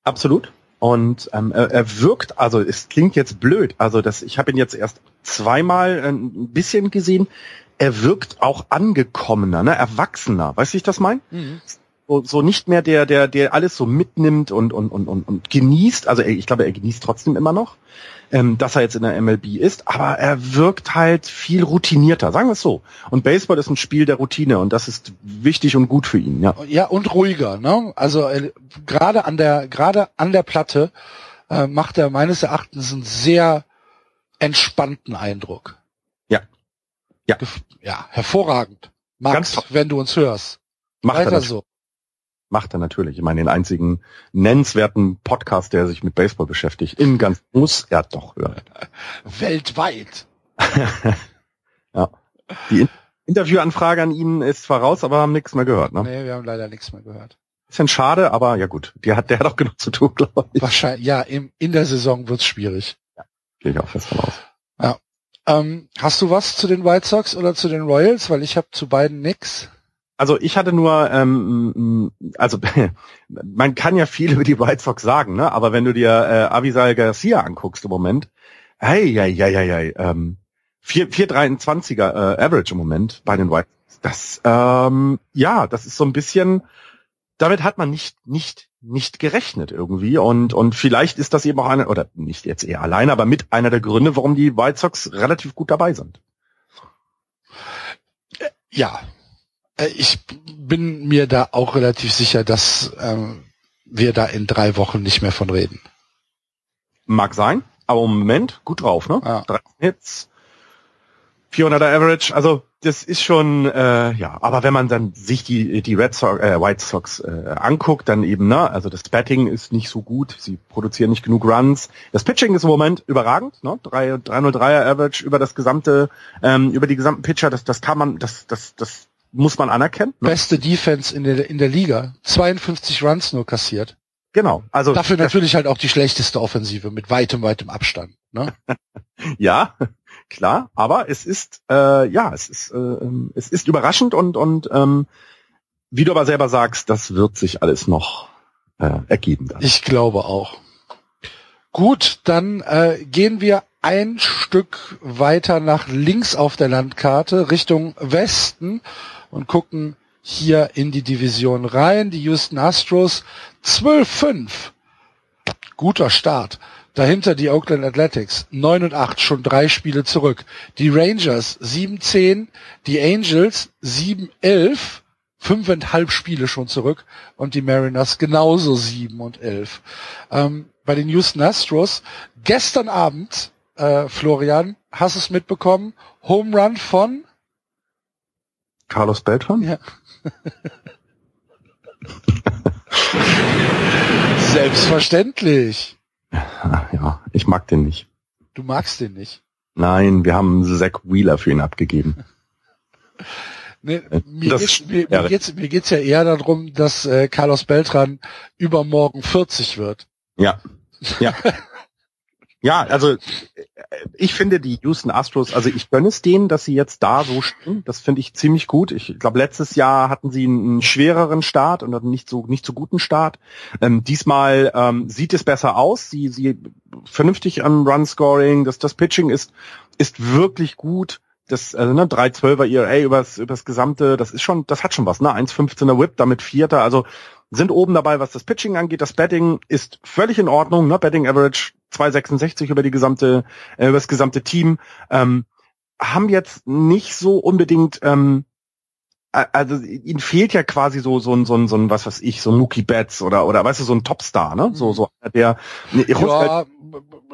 Absolut. Und ähm, er, er wirkt, also es klingt jetzt blöd, also das, ich habe ihn jetzt erst zweimal äh, ein bisschen gesehen. Er wirkt auch angekommener, ne, erwachsener. Weißt du, ich das meine? Mhm. So, so nicht mehr der, der, der alles so mitnimmt und und und und, und genießt. Also ich glaube, er genießt trotzdem immer noch ähm, dass er jetzt in der MLB ist, aber er wirkt halt viel routinierter, sagen wir es so. Und Baseball ist ein Spiel der Routine und das ist wichtig und gut für ihn, ja. Ja, und ruhiger, ne? Also äh, gerade an der gerade an der Platte äh, macht er meines Erachtens einen sehr entspannten Eindruck. Ja. Ja. Ja, hervorragend. Max, wenn du uns hörst. Macht Weiter er so. Macht er natürlich. Ich meine, den einzigen nennenswerten Podcast, der sich mit Baseball beschäftigt, in ganz muss er doch hören. Weltweit. ja. Die In Interviewanfrage an ihn ist zwar raus, aber haben nichts mehr gehört, ne? Nee, wir haben leider nichts mehr gehört. Bisschen schade, aber ja gut. Der hat, der hat auch genug zu tun, glaube ich. Wahrscheinlich, ja, im, in der Saison wird's schwierig. Ja, gehe ich auch fest von aus. Ja. Ähm, hast du was zu den White Sox oder zu den Royals? Weil ich habe zu beiden nix. Also ich hatte nur, ähm, also man kann ja viel über die White Sox sagen, ne? Aber wenn du dir äh, Avisal Garcia anguckst im Moment, hey, ja, ja, ja, ja, ähm, 4,23er äh, Average im Moment bei den White Sox. Das, ähm, ja, das ist so ein bisschen, damit hat man nicht, nicht, nicht gerechnet irgendwie und und vielleicht ist das eben auch einer oder nicht jetzt eher alleine, aber mit einer der Gründe, warum die White Sox relativ gut dabei sind. Ja, äh, ich bin mir da auch relativ sicher, dass ähm, wir da in drei Wochen nicht mehr von reden. Mag sein, aber im Moment gut drauf, ne? Ja. 13 Hits, 400er Average, also das ist schon, äh, ja, aber wenn man dann sich die die Red Sox, äh, White Sox äh, anguckt, dann eben, ne, also das Batting ist nicht so gut, sie produzieren nicht genug Runs. Das Pitching ist im Moment überragend, ne, 3, 303er Average über das gesamte, ähm, über die gesamten Pitcher, das das kann man, das das das muss man anerkennen. Ne? Beste Defense in der, in der Liga. 52 Runs nur kassiert. Genau. Also dafür natürlich halt auch die schlechteste Offensive mit weitem, weitem Abstand. Ne? ja, klar. Aber es ist äh, ja, es ist äh, es ist überraschend und und ähm, wie du aber selber sagst, das wird sich alles noch äh, ergeben. Dann. Ich glaube auch. Gut, dann äh, gehen wir ein Stück weiter nach links auf der Landkarte Richtung Westen und gucken hier in die Division rein. Die Houston Astros 12-5. Guter Start. Dahinter die Oakland Athletics 9 und 8, schon drei Spiele zurück. Die Rangers 7-10, die Angels 7-11, fünfeinhalb Spiele schon zurück und die Mariners genauso 7 und 11. Ähm, bei den Houston Astros gestern Abend, äh, Florian, hast es mitbekommen? Home Run von Carlos Beltran? Ja. Selbstverständlich. Ja, ich mag den nicht. Du magst den nicht. Nein, wir haben Zach Wheeler für ihn abgegeben. Nee, mir, das, geht's, mir, mir, geht's, mir geht's ja eher darum, dass äh, Carlos Beltran übermorgen 40 wird. Ja, ja. Ja, also ich finde die Houston Astros, also ich gönne es denen, dass sie jetzt da so stehen. Das finde ich ziemlich gut. Ich glaube, letztes Jahr hatten sie einen schwereren Start und einen nicht so nicht so guten Start. Ähm, diesmal ähm, sieht es besser aus. Sie sie vernünftig am Run Scoring. Das das Pitching ist ist wirklich gut. Das also ne 312er ERA übers übers gesamte, das ist schon, das hat schon was, ne? 1,15er Whip, damit Vierter. Also sind oben dabei, was das Pitching angeht. Das Betting ist völlig in Ordnung. Ne? Betting Average 2,66 über die gesamte, äh, über das gesamte Team. Ähm, haben jetzt nicht so unbedingt, ähm, also ihnen fehlt ja quasi so so ein so ein so ein was weiß ich so ein Mookie Betts oder oder weißt du so ein Topstar ne so so der ne, ja,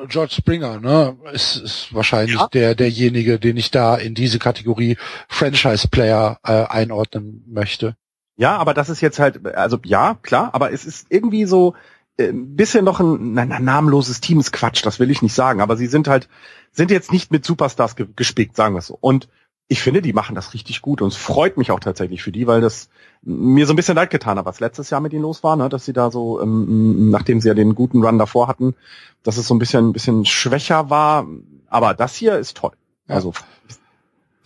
George Springer ne ist, ist wahrscheinlich ja. der derjenige den ich da in diese Kategorie Franchise Player äh, einordnen möchte ja, aber das ist jetzt halt, also ja, klar, aber es ist irgendwie so äh, ein bisschen noch ein, ein, ein namenloses Team ist Quatsch, das will ich nicht sagen, aber sie sind halt, sind jetzt nicht mit Superstars ge gespickt, sagen wir es so. Und ich finde, die machen das richtig gut und es freut mich auch tatsächlich für die, weil das mir so ein bisschen leid getan hat, was letztes Jahr mit ihnen los war, ne? dass sie da so, ähm, nachdem sie ja den guten Run davor hatten, dass es so ein bisschen, ein bisschen schwächer war. Aber das hier ist toll. Ja. Also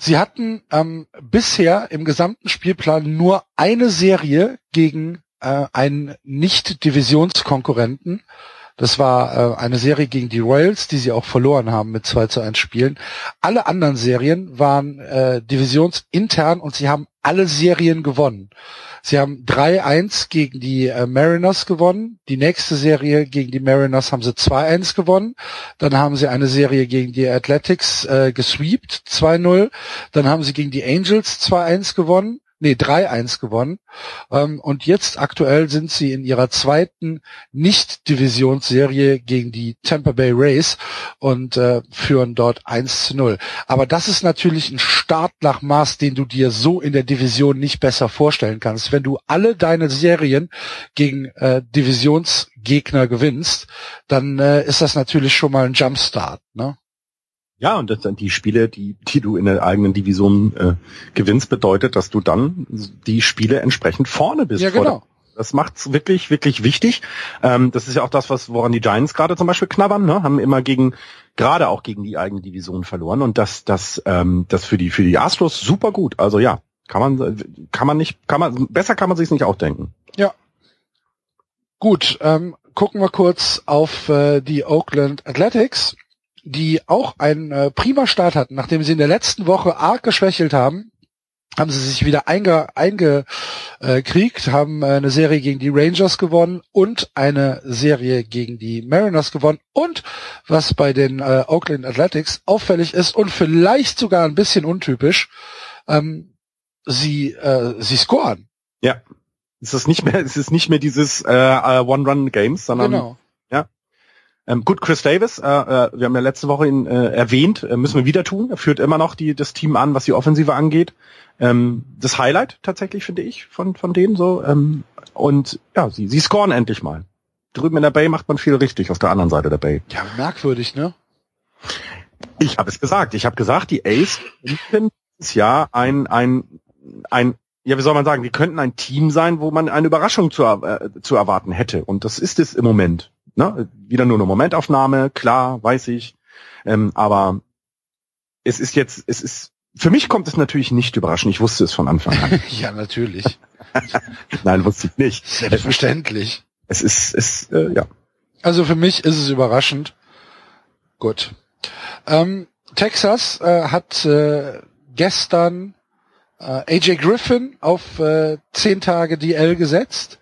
Sie hatten ähm, bisher im gesamten Spielplan nur eine Serie gegen äh, einen Nicht-Divisionskonkurrenten. Das war äh, eine Serie gegen die Royals, die sie auch verloren haben mit 2 zu 1 Spielen. Alle anderen Serien waren äh, divisionsintern und sie haben alle Serien gewonnen. Sie haben 3-1 gegen die äh, Mariners gewonnen. Die nächste Serie gegen die Mariners haben sie 2-1 gewonnen. Dann haben sie eine Serie gegen die Athletics äh, gesweept, 2-0. Dann haben sie gegen die Angels 2-1 gewonnen nee, 3-1 gewonnen. Ähm, und jetzt aktuell sind sie in ihrer zweiten Nicht-Divisionsserie gegen die Tampa Bay Rays und äh, führen dort 1 zu 0. Aber das ist natürlich ein Start nach Maß, den du dir so in der Division nicht besser vorstellen kannst. Wenn du alle deine Serien gegen äh, Divisionsgegner gewinnst, dann äh, ist das natürlich schon mal ein Jumpstart. Ne? Ja, und das, die Spiele, die, die du in der eigenen Division äh, gewinnst, bedeutet, dass du dann die Spiele entsprechend vorne bist. Ja, genau. Das macht's wirklich, wirklich wichtig. Ähm, das ist ja auch das, was woran die Giants gerade zum Beispiel knabbern, ne? haben immer gegen, gerade auch gegen die eigene Division verloren. Und das, das, ähm, das für die für die Astros super gut. Also ja, kann man, kann man nicht, kann man besser kann man sich's nicht auch denken. Ja. Gut, ähm, gucken wir kurz auf äh, die Oakland Athletics die auch einen äh, prima Start hatten, nachdem sie in der letzten Woche arg geschwächelt haben, haben sie sich wieder eingekriegt, einge, äh, haben äh, eine Serie gegen die Rangers gewonnen und eine Serie gegen die Mariners gewonnen und was bei den äh, Oakland Athletics auffällig ist und vielleicht sogar ein bisschen untypisch, ähm, sie äh, sie scoren. Ja, es ist nicht mehr es ist nicht mehr dieses äh, äh One-Run-Games, sondern genau. Ähm, gut, Chris Davis, äh, äh, wir haben ja letzte Woche ihn äh, erwähnt, äh, müssen wir wieder tun. Er führt immer noch die, das Team an, was die Offensive angeht. Ähm, das Highlight tatsächlich, finde ich, von, von denen so. Ähm, und ja, sie, sie scoren endlich mal. Drüben in der Bay macht man viel richtig, auf der anderen Seite der Bay. Ja, merkwürdig, ne? Ich habe es gesagt. Ich habe gesagt, die Ace könnten dieses Jahr ein, ein, ein ja, wie soll man sagen, die könnten ein Team sein, wo man eine Überraschung zu, äh, zu erwarten hätte. Und das ist es im Moment. Ne? Wieder nur eine Momentaufnahme, klar, weiß ich. Ähm, aber es ist jetzt, es ist, für mich kommt es natürlich nicht überraschend. Ich wusste es von Anfang an. ja, natürlich. Nein, wusste ich nicht. Selbstverständlich. Es ist, es, äh, ja. Also für mich ist es überraschend. Gut. Ähm, Texas äh, hat äh, gestern äh, AJ Griffin auf äh, 10 Tage DL gesetzt.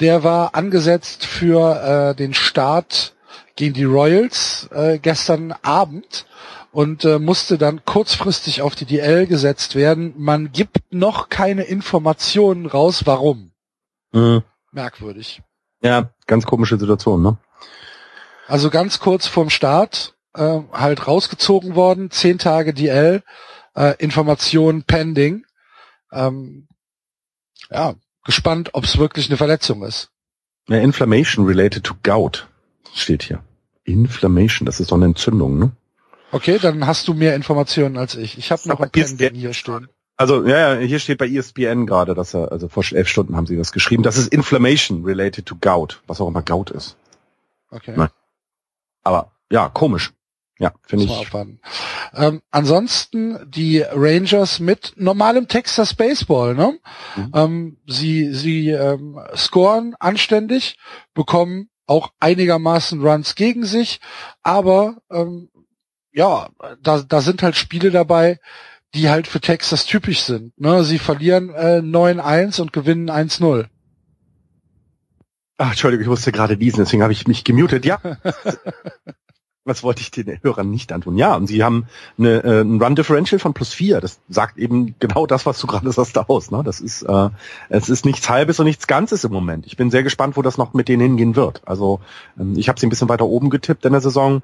Der war angesetzt für äh, den Start gegen die Royals äh, gestern Abend und äh, musste dann kurzfristig auf die DL gesetzt werden. Man gibt noch keine Informationen raus, warum. Mhm. Merkwürdig. Ja, ganz komische Situation, ne? Also ganz kurz vorm Start äh, halt rausgezogen worden, zehn Tage DL, äh, Information pending. Ähm, ja, gespannt, ob es wirklich eine Verletzung ist. Ja, Inflammation related to gout steht hier. Inflammation, das ist doch eine Entzündung, ne? Okay, dann hast du mehr Informationen als ich. Ich habe noch ein Pending hier stehen. Also ja, ja, hier steht bei ESPN gerade, dass er, also vor elf Stunden haben sie das geschrieben. Das ist Inflammation related to gout, was auch immer Gout ist. Okay. Nein. Aber ja, komisch. Ja, finde ich. Ähm, ansonsten die Rangers mit normalem Texas Baseball. Ne? Mhm. Ähm, sie sie ähm, scoren anständig, bekommen auch einigermaßen Runs gegen sich, aber ähm, ja, da, da sind halt Spiele dabei, die halt für Texas typisch sind. Ne? Sie verlieren äh, 9-1 und gewinnen 1-0. Ach, Entschuldigung, ich musste gerade diesen, deswegen habe ich mich gemutet. Ja. Was wollte ich den Hörern nicht antun? Ja, und sie haben eine, äh, ein Run Differential von plus vier. Das sagt eben genau das, was du gerade sagst, aus. Ne? Das ist, äh, es ist nichts Halbes und nichts Ganzes im Moment. Ich bin sehr gespannt, wo das noch mit denen hingehen wird. Also ähm, ich habe sie ein bisschen weiter oben getippt in der Saison.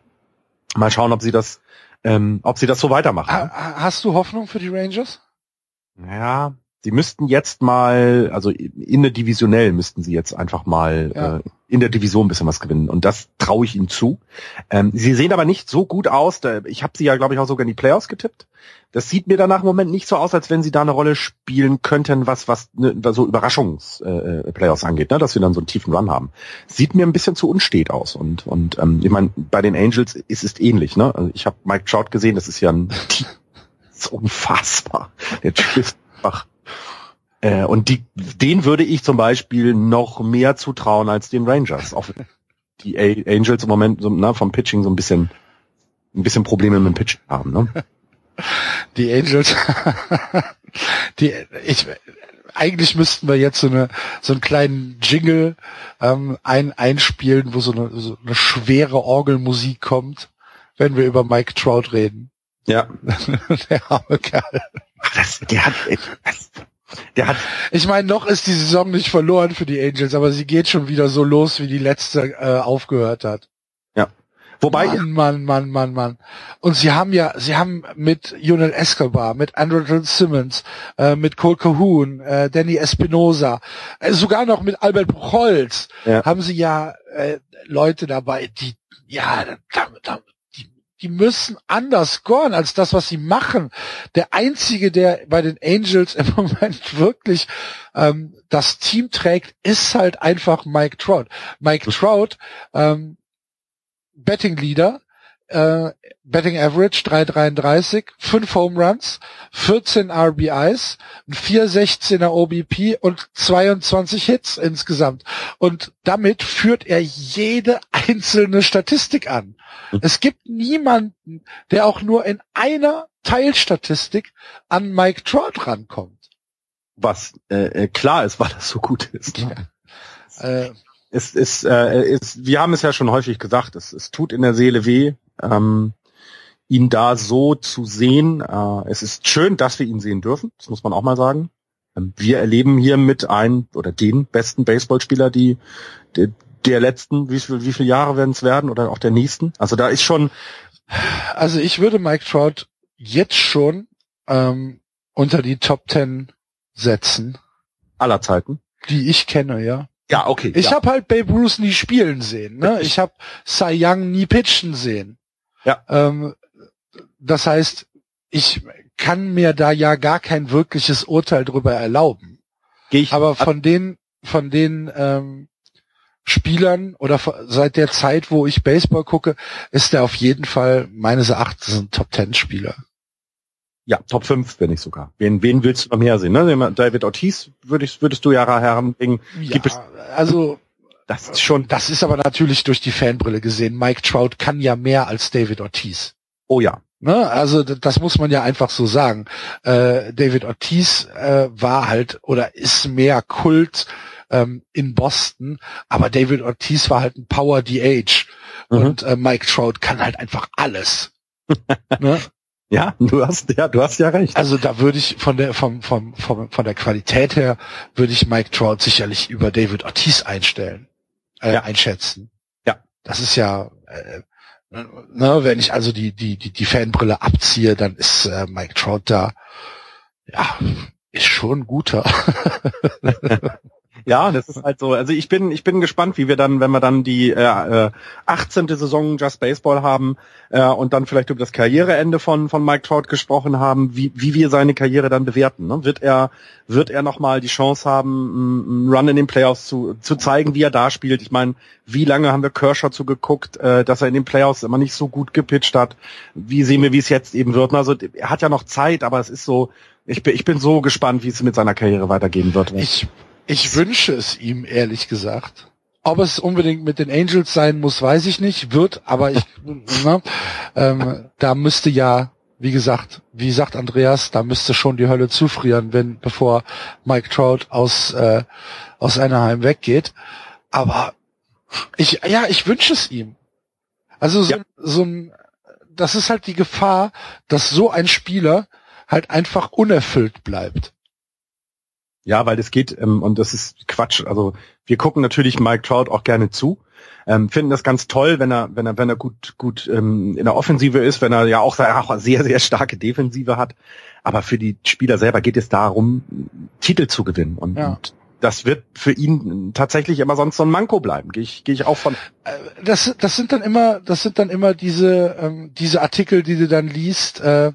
Mal schauen, ob sie das, ähm, ob sie das so weitermachen. Ha, ha- hast du Hoffnung für die Rangers? Ja, sie müssten jetzt mal, also in der Divisionell müssten sie jetzt einfach mal Ja. äh, in der Division ein bisschen was gewinnen. Und das traue ich ihnen zu. Ähm, sie sehen aber nicht so gut aus. Da, ich habe sie ja, glaube ich, auch sogar in die Playoffs getippt. Das sieht mir danach im Moment nicht so aus, als wenn sie da eine Rolle spielen könnten, was was ne, so Überraschungs-Playoffs äh, Playoffs angeht, ne? dass wir dann so einen tiefen Run haben. Sieht mir ein bisschen zu unstet aus. Und und ähm, ich meine, bei den Angels ist es ähnlich. Ne? Also ich habe Mike Trout gesehen, das ist ja ein das ist unfassbar. Der Typ ist einfach äh, und die, den würde ich zum Beispiel noch mehr zutrauen als den Rangers. Auch die A Angels im Moment so, ne, vom Pitching so ein bisschen, ein bisschen Probleme mit dem Pitching haben. Ne? Die Angels, die, ich, eigentlich müssten wir jetzt so eine, so einen kleinen Jingle ähm, ein, einspielen, wo so eine, so eine schwere Orgelmusik kommt, wenn wir über Mike Trout reden. Ja. Der arme Kerl. Das, der hat, das, der hat, Ich meine, noch ist die Saison nicht verloren für die Angels, aber sie geht schon wieder so los, wie die letzte äh, aufgehört hat. wobei, Mann, Mann, Mann, Mann, Mann. Und sie haben ja, sie haben mit Junel Escobar, mit Andrew Simmons, äh, mit Cole Cahoon, äh, Danny Espinosa, äh, sogar noch mit Albert Buchholz, Ja. haben sie ja äh, Leute dabei, die, ja, da, da, die, müssen anders scoren als das, was sie machen. Der einzige, der bei den Angels im Moment wirklich ähm, das Team trägt, ist halt einfach Mike Trout. Mike Trout, ähm, Betting Leader, äh, Betting Average 3,33, 5 Home Runs, 14 RBIs, ein 4,16er OBP und 22 Hits insgesamt. Und damit führt er jede einzelne Statistik an. Es gibt niemanden, der auch nur in einer Teilstatistik an Mike Trout rankommt. was äh, äh, klar ist, weil das so gut ist. Äh, es ist, äh, ist, wir haben es ja schon häufig gesagt, es, es tut in der Seele weh, ähm, ihn da so zu sehen. Äh, es ist schön, dass wir ihn sehen dürfen, das muss man auch mal sagen. Ähm, wir erleben hier mit einem oder den besten Baseballspieler, die der, der letzten, wie viel, wie viele Jahre werden es werden oder auch der nächsten. Also da ist schon, Also ich würde Mike Trout jetzt schon ähm, unter die Top Ten setzen, aller Zeiten. die ich kenne, ja. Ja, okay. Ich ja. habe halt Babe Ruth nie spielen sehen, ne? Ich habe Cy Young nie pitchen sehen. Ja. Ähm, das heißt, ich kann mir da ja gar kein wirkliches Urteil drüber erlauben. Geh ich, Aber von den von den ähm, Spielern oder seit der Zeit, wo ich Baseball gucke, ist er auf jeden Fall meines Erachtens ein Top Ten Spieler. ja, Top 5, wenn nicht sogar. Wen, wen willst du noch mehr sehen? Ne? David Ortiz würdest, würdest du ja heranbringen. Ja, also Das ist schon. Das ist aber natürlich durch die Fanbrille gesehen. Mike Trout kann ja mehr als David Ortiz. Oh ja. Ne? Also das muss man ja einfach so sagen. Äh, David Ortiz äh, war halt oder ist mehr Kult ähm, in Boston, aber David Ortiz war halt ein Power DH mhm. und äh, Mike Trout kann halt einfach alles. ne? Ja, du hast ja, du hast ja recht. Also da würde ich von der vom, vom, vom von der Qualität her würde ich Mike Trout sicherlich über David Ortiz einstellen, äh, ja. einschätzen. Ja, das ist ja äh, ne, wenn ich also die die die die Fanbrille abziehe, dann ist äh, Mike Trout da ja ist schon guter. Ja, das ist halt so. Also ich bin, ich bin gespannt, wie wir dann, wenn wir dann die äh, 18. Äh, Saison Just Baseball haben äh, und dann vielleicht über das Karriereende von von Mike Trout gesprochen haben, wie, wie wir seine Karriere dann bewerten. Ne? Wird er, wird er nochmal die Chance haben, einen Run in den Playoffs zu, zu zeigen, wie er da spielt? Ich meine, wie lange haben wir Kershaw zugeguckt, äh, dass er in den Playoffs immer nicht so gut gepitcht hat? Wie sehen wir, wie es jetzt eben wird? Also er hat ja noch Zeit, aber es ist so, ich bin, ich bin so gespannt, wie es mit seiner Karriere weitergehen wird. Ich ich wünsche es ihm, ehrlich gesagt. Ob es unbedingt mit den Angels sein muss, weiß ich nicht. Wird, aber ich, ne, ähm, da müsste ja, wie gesagt, wie sagt Andreas, da müsste schon die Hölle zufrieren, wenn, bevor Mike Trout aus, äh, aus Anaheim weggeht. Aber ich, ja, ich wünsche es ihm. Also so, ja. so ein, das ist halt die Gefahr, dass so ein Spieler halt einfach unerfüllt bleibt. Ja, weil das geht, ähm, und das ist Quatsch. Also wir gucken natürlich Mike Trout auch gerne zu. Ähm, finden das ganz toll, wenn er, wenn er, wenn er gut, gut ähm, in der Offensive ist, wenn er ja auch, auch sehr, sehr starke Defensive hat. Aber für die Spieler selber geht es darum, Titel zu gewinnen. Und, ja. und das wird für ihn tatsächlich immer sonst so ein Manko bleiben. Gehe ich, gehe ich auch von. Äh, das, das sind dann immer, das sind dann immer diese, ähm, diese Artikel, die du dann liest. Äh,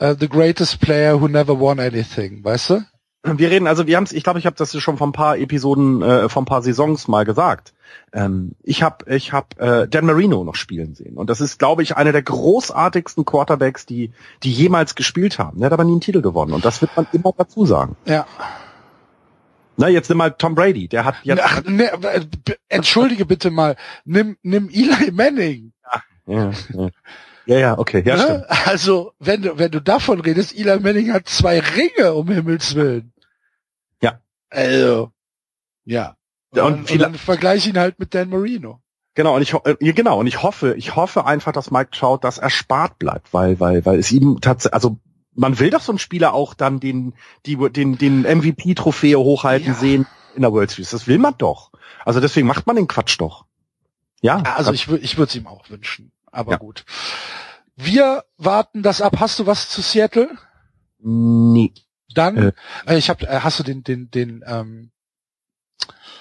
uh, the greatest player who never won anything, weißt du? Wir reden, also wir haben es, ich glaube, ich habe das schon vor ein paar Episoden, äh, vor ein paar Saisons mal gesagt. Ähm, ich habe ich hab, äh, Dan Marino noch spielen sehen. Und das ist, glaube ich, einer der großartigsten Quarterbacks, die, die jemals gespielt haben. Der hat aber nie einen Titel gewonnen. Und das wird man immer dazu sagen. Ja. Na, jetzt nimm mal Tom Brady. Der hat jetzt. Ach, ne, entschuldige bitte mal. Nimm, nimm Eli Manning. Ja, ja, ja. Ja, ja, okay. Ja, ne? Also, wenn du, wenn du davon redest, Eli Manning hat zwei Ringe, um Himmels Willen. Ja. Also, ja. Und, und, und dann vergleich ihn halt mit Dan Marino. Genau, und ich äh, genau, und ich hoffe, ich hoffe einfach, dass Mike Trout das erspart bleibt, weil, weil, weil es ihm tatsächlich, also man will doch so einen Spieler auch dann den, die, den, den MVP-Trophäe hochhalten ja. sehen in der World Series. Das will man doch. Also deswegen macht man den Quatsch doch. Ja. Also ich, ich würde es ihm auch wünschen. Aber ja. gut. Wir warten das ab. Hast du was zu Seattle? Nee. Dann, äh, äh ich habe, äh, hast du den, den, den, ähm,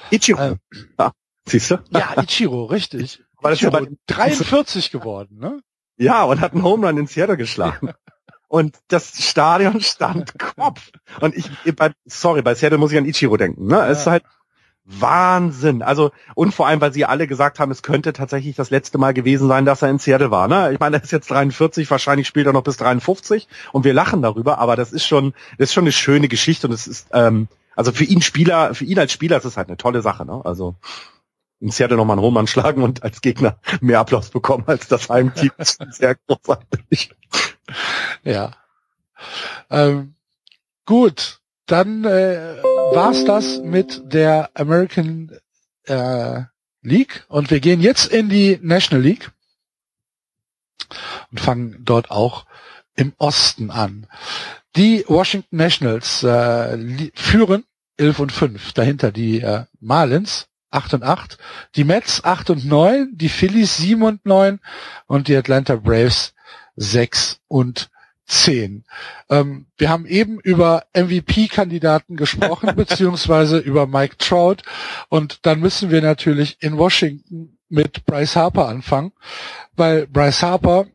Ichiro. Äh, ah, siehst du? Ja, Ichiro, richtig. Weil Ichiro, ja 43 geworden, ne? Ja, und hat einen Home Run in Seattle geschlagen. und das Stadion stand Kopf. Und ich, bei, sorry, bei Seattle muss ich an Ichiro denken. Ne? Ja. Es ist halt Wahnsinn. Also, und vor allem, weil sie alle gesagt haben, es könnte tatsächlich das letzte Mal gewesen sein, dass er in Seattle war. Ne? Ich meine, er ist jetzt 43, wahrscheinlich spielt er noch bis 53 und wir lachen darüber, aber das ist schon, das ist schon eine schöne Geschichte und es ist, ähm, also für ihn Spieler, für ihn als Spieler ist es halt eine tolle Sache, ne? Also in Seattle nochmal einen Roman schlagen und als Gegner mehr Applaus bekommen als das Heimteam. ist sehr großartig. Ja. Ähm, gut, dann äh, war's das mit der American äh, League. Und wir gehen jetzt in die National League und fangen dort auch im Osten an. Die Washington Nationals äh, führen 11 und 5, dahinter die äh, Marlins 8 und 8, die Mets 8 und 9, die Phillies 7 und 9 und die Atlanta Braves 6 und 10. Ähm, wir haben eben über MVP-Kandidaten gesprochen, beziehungsweise über Mike Trout. Und dann müssen wir natürlich in Washington mit Bryce Harper anfangen, weil Bryce Harper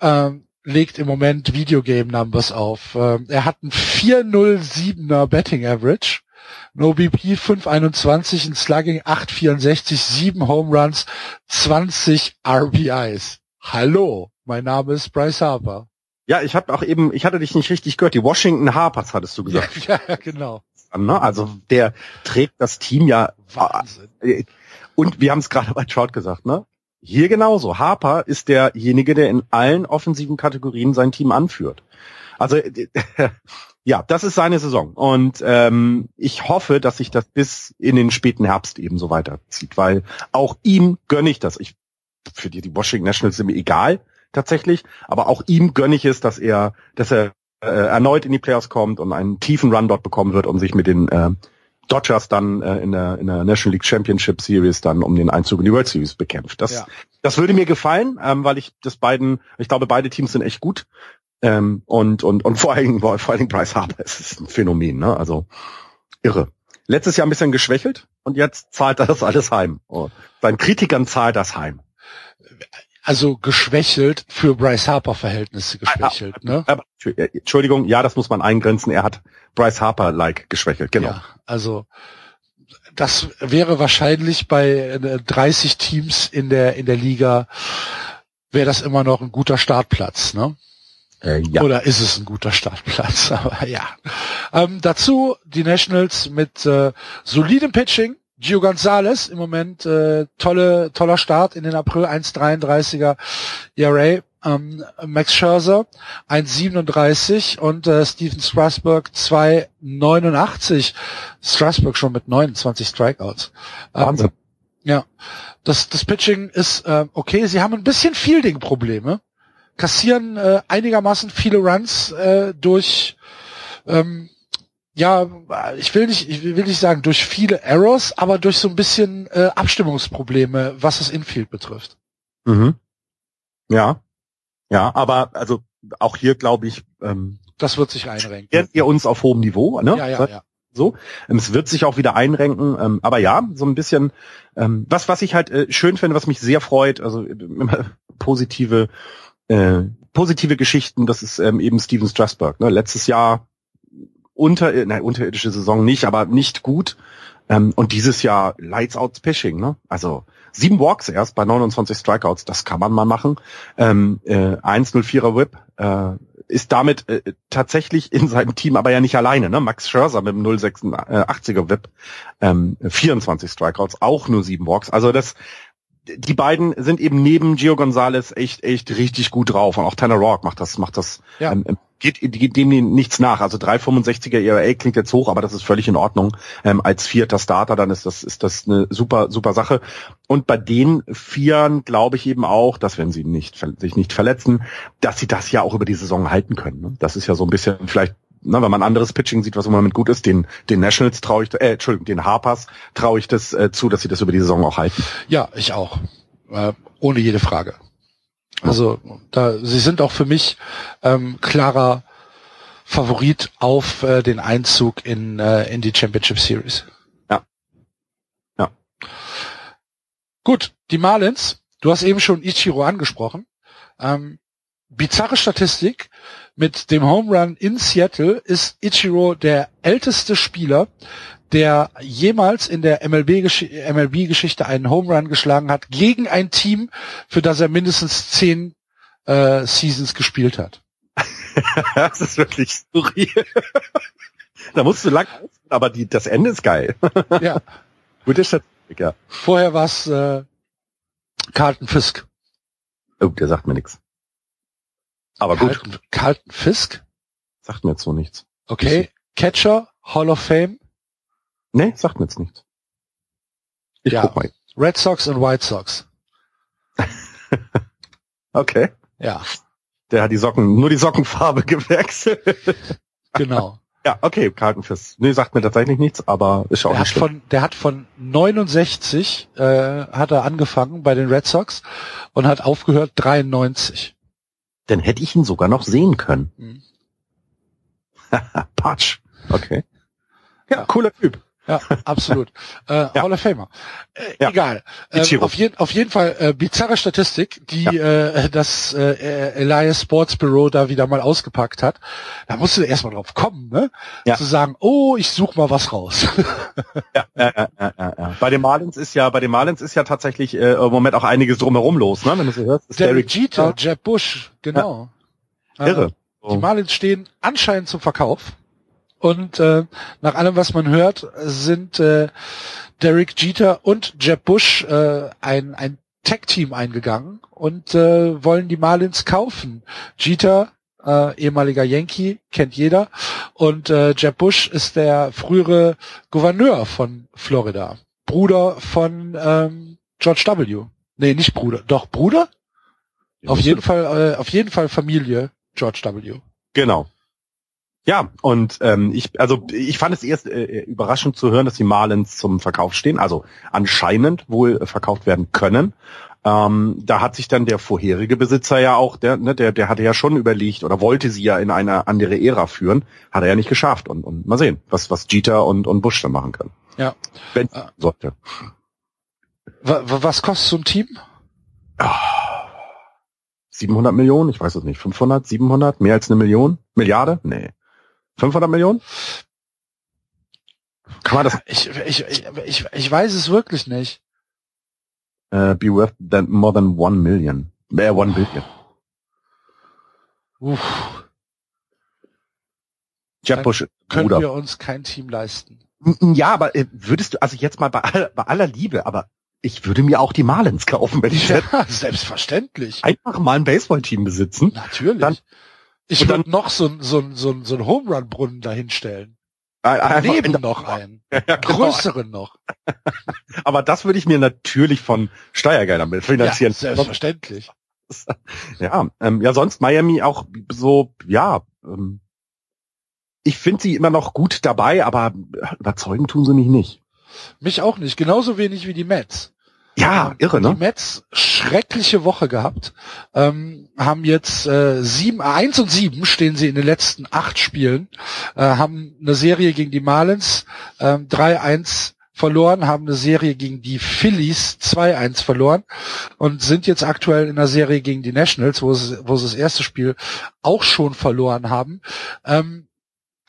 ähm, legt im Moment Videogame Numbers auf. Ähm, er hat ein 407er Betting Average. No BP 521, ein Slugging 864, 7 Home Runs, 20 RBIs. Hallo, mein Name ist Bryce Harper. Ja, ich habe auch eben, ich hatte dich nicht richtig gehört. Die Washington Harpers hattest du gesagt. Ja, ja genau. Ne? Also der trägt das Team ja Wahnsinn. Äh, Und wir haben es gerade bei Trout gesagt, ne? Hier genauso. Harper ist derjenige, der in allen offensiven Kategorien sein Team anführt. Also ja, das ist seine Saison. Und ähm, ich hoffe, dass sich das bis in den späten Herbst eben so weiterzieht, weil auch ihm gönne ich das. Ich, für die, die Washington Nationals sind mir egal tatsächlich, aber auch ihm gönne ich es, dass er, dass er äh, erneut in die Playoffs kommt und einen tiefen Run dort bekommen wird, um sich mit den äh, Dodgers dann äh, in, der, in der National League Championship Series dann um den Einzug in die World Series bekämpft. Das, ja. das würde mir gefallen, ähm, weil ich das beiden, ich glaube, beide Teams sind echt gut. Ähm, und, und, und vor allem, vor allem Bryce Harper, es ist ein Phänomen, ne? Also irre. Letztes Jahr ein bisschen geschwächelt und jetzt zahlt er das alles heim. Oh, seinen Kritikern zahlt das heim also geschwächelt für Bryce Harper Verhältnisse geschwächelt, ah, ne? Aber, Entschuldigung, ja, das muss man eingrenzen. Er hat Bryce Harper like geschwächelt, genau. Ja, also das wäre wahrscheinlich bei 30 äh, Teams in der in der Liga wäre das immer noch ein guter Startplatz, ne? Äh, ja. Oder ist es ein guter Startplatz? Aber ja. Ähm, dazu die Nationals mit äh, solidem Pitching, Gio Gonzalez im Moment äh, tolle toller Start in den April 1,33er ERA. Ähm, Max Scherzer 1,37 und äh, Steven Strasburg 2,89. Strasburg schon mit 29 Strikeouts. Ähm, Wahnsinn. Ja, das das Pitching ist äh, okay. Sie haben ein bisschen Fielding-Probleme, kassieren äh, einigermaßen viele Runs äh, durch ähm, ja, ich will nicht, ich will nicht sagen durch viele Errors, aber durch so ein bisschen äh, Abstimmungsprobleme, was das Infield betrifft. Mhm. Ja, ja, aber also auch hier glaube ich, ähm, das wird sich einrenken. Ihr uns auf hohem Niveau, ne? Ja, ja, ja. So, ähm, es wird sich auch wieder einrenken, ähm, aber ja, so ein bisschen. Ähm, was, was ich halt äh, schön finde, was mich sehr freut, also immer positive, äh, positive Geschichten. Das ist ähm, eben Steven Strasberg. Ne? Letztes Jahr unter, nein, unterirdische Saison nicht, aber nicht gut. Ähm, und dieses Jahr Lights Out Pitching, ne? Also sieben Walks erst bei 29 Strikeouts, das kann man mal machen. Ähm, äh, 1-0-4er Whip äh, ist damit äh, tatsächlich in seinem Team aber ja nicht alleine. Ne? Max Scherzer mit dem 0,86er Whip, ähm, 24 Strikeouts, auch nur sieben Walks. Also das die beiden sind eben neben Gio Gonzalez echt echt richtig gut drauf und auch Tanner Rock macht das macht das ja. ähm, geht, geht dem nichts nach. Also 3,65er ERA klingt jetzt hoch, aber das ist völlig in Ordnung. Ähm, als vierter Starter, dann ist das, ist das eine super, super Sache. Und bei den Vieren glaube ich eben auch, dass wenn sie nicht, sich nicht verletzen, dass sie das ja auch über die Saison halten können. Ne? Das ist ja so ein bisschen vielleicht na, wenn man anderes Pitching sieht, was im Moment gut ist, den, den Nationals traue ich, äh, Entschuldigung, den Harpers traue ich das äh, zu, dass sie das über die Saison auch halten. Ja, ich auch. Äh, ohne jede Frage. Also da, sie sind auch für mich ähm, klarer Favorit auf äh, den Einzug in, äh, in die Championship Series. Ja. Ja. Gut, die Marlins, du hast eben schon Ichiro angesprochen. Ähm, bizarre Statistik, mit dem Home Run in Seattle ist Ichiro der älteste Spieler, der jemals in der MLB-Geschichte einen Home Run geschlagen hat gegen ein Team, für das er mindestens zehn äh, Seasons gespielt hat. das ist wirklich skurril. da musst du lang, aber die, das Ende ist geil. ja. Gute Statistik, ja. Vorher war es äh, Carlton Fisk. Oh, der sagt mir nichts. Aber gut. Carlton, Carlton Fisk? Sagt mir jetzt so nichts. Okay. Catcher, Hall of Fame? Nee, sagt mir jetzt nichts. Ich ja, guck mal. Red Sox und White Sox. okay. Ja. Der hat die Socken, nur die Sockenfarbe gewechselt. genau. Ja, okay, Kartenfest. Nee, sagt mir tatsächlich nichts, aber ist auch der nicht hat von, Der hat von 69 äh, hat er angefangen bei den Red Sox und hat aufgehört 93. Dann hätte ich ihn sogar noch sehen können. Mhm. Patsch. Okay. Ja, ja, cooler Typ. Ja, absolut. äh, ja. Hall of Famer. Äh, ja. Egal. Ähm, auf, je, auf jeden Fall äh, bizarre Statistik, die ja. äh, das äh, Elias Sports Bureau da wieder mal ausgepackt hat. Da musst du erstmal drauf kommen, ne? Ja. Zu sagen, oh, ich such mal was raus. ja, ja, ja, ja, ja. Bei den Marlins ist ja, bei den Marlins ist ja tatsächlich äh, im Moment auch einiges drumherum los, ne? Wenn du so hörst. Ist Derek Jeter, Jeb Bush, genau. Irre. Äh, die Marlins stehen anscheinend zum Verkauf. Und äh, nach allem, was man hört, sind äh, Derek Jeter und Jeb Bush äh, ein, ein Tag-Team eingegangen und äh, wollen die Marlins kaufen. Jeter, äh, ehemaliger Yankee, kennt jeder. Und äh, Jeb Bush ist der frühere Gouverneur von Florida. Bruder von ähm, George W. Nee, nicht Bruder. Doch, Bruder? Ja, auf jeden Fall, äh, auf jeden Fall Familie George W. Genau. Ja, und ähm, ich, also ich fand es erst äh, überraschend zu hören, dass die Marlins zum Verkauf stehen, also anscheinend wohl äh, verkauft werden können. Ähm, da hat sich dann der vorherige Besitzer ja auch, der, ne, der, der hatte ja schon überlegt oder wollte sie ja in eine andere Ära führen, hat er ja nicht geschafft. Und, und mal sehen, was, was Jeter und, und Bush dann machen können. Ja. Wenn Ah. sollte. Wa- wa- was kostet so ein Team? 700 Millionen, ich weiß es nicht, 500, 700, mehr als eine Million? Milliarde? Nee. 500 Millionen? Kann man das Ich, ich, ich, ich, ich weiß es wirklich nicht. äh, be worth than, more than one million? Äh, one billion. Uff, Jeb Dann Bush, können Bruder. wir uns kein Team leisten. Ja, aber äh, würdest du, also jetzt mal bei, all, bei aller Liebe, aber ich würde mir auch die Marlins kaufen, wenn ich Ja, hätte. selbstverständlich. einfach mal ein Baseballteam besitzen. Natürlich. Dann- ich würde noch so, so, so, so einen Home Run Brunnen dahinstellen. Neben noch einen. Ja, genau. Größeren noch. Aber das würde ich mir natürlich von Steuergeldern mit Ja, finanzieren. selbstverständlich. Ja, ähm, ja, sonst Miami auch so, ja, ähm, ich finde sie immer noch gut dabei, aber überzeugen tun sie mich nicht. Mich auch nicht. Genauso wenig wie die Mets. Ja, irre, Die ne? Mets schreckliche Woche gehabt, ähm, haben jetzt äh, sieben, eins und sieben stehen sie in den letzten acht Spielen, äh, haben eine Serie gegen die Marlins ähm, 3-1 verloren, haben eine Serie gegen die Phillies 2-1 verloren und sind jetzt aktuell in einer Serie gegen die Nationals, wo sie, wo sie das erste Spiel auch schon verloren haben. Ähm,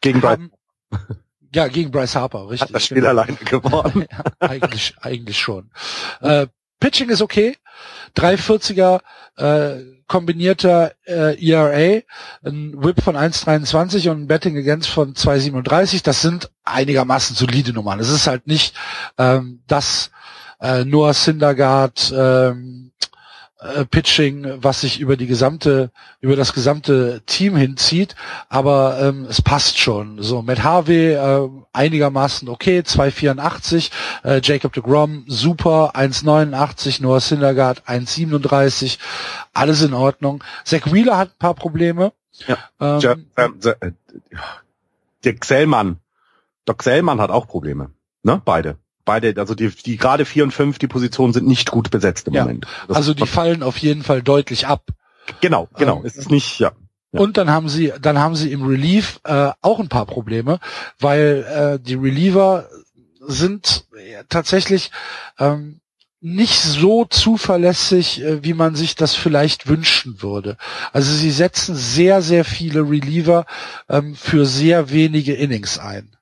Gegen haben ja, gegen Bryce Harper, richtig. hat das Spiel genau. alleine gewonnen. Ja, eigentlich, eigentlich schon. Äh, Pitching ist okay. 340er äh, kombinierter äh, ERA, ein Whip von 1,23 und ein Betting Against von 2,37. Das sind einigermaßen solide Nummern. Es ist halt nicht ähm, das äh, Noah Syndergaard ähm, äh, Pitching, was sich über die gesamte, über das gesamte Team hinzieht, aber ähm, es passt schon. So Matt Harvey äh, einigermaßen okay, 2,84, äh, Jacob de Grom super, 1,89, Noah Syndergaard 1,37, alles in Ordnung. Zach Wheeler hat ein paar Probleme. Ja. Ähm, Ja, äh, der Xellmann, Doc Xellmann hat auch Probleme. Ne? Beide. Beide, also die, die gerade vier und fünf, die Positionen sind nicht gut besetzt im Ja. Moment. Das- also die fallen auf jeden Fall deutlich ab. genau, genau. ähm, es ist nicht, ja. Ja. Und dann haben sie, dann haben sie im Relief äh, auch ein paar Probleme, weil äh, die Reliever sind äh, tatsächlich ähm, nicht so zuverlässig, äh, wie man sich das vielleicht wünschen würde. Also sie setzen sehr, sehr viele Reliever ähm, für sehr wenige Innings ein.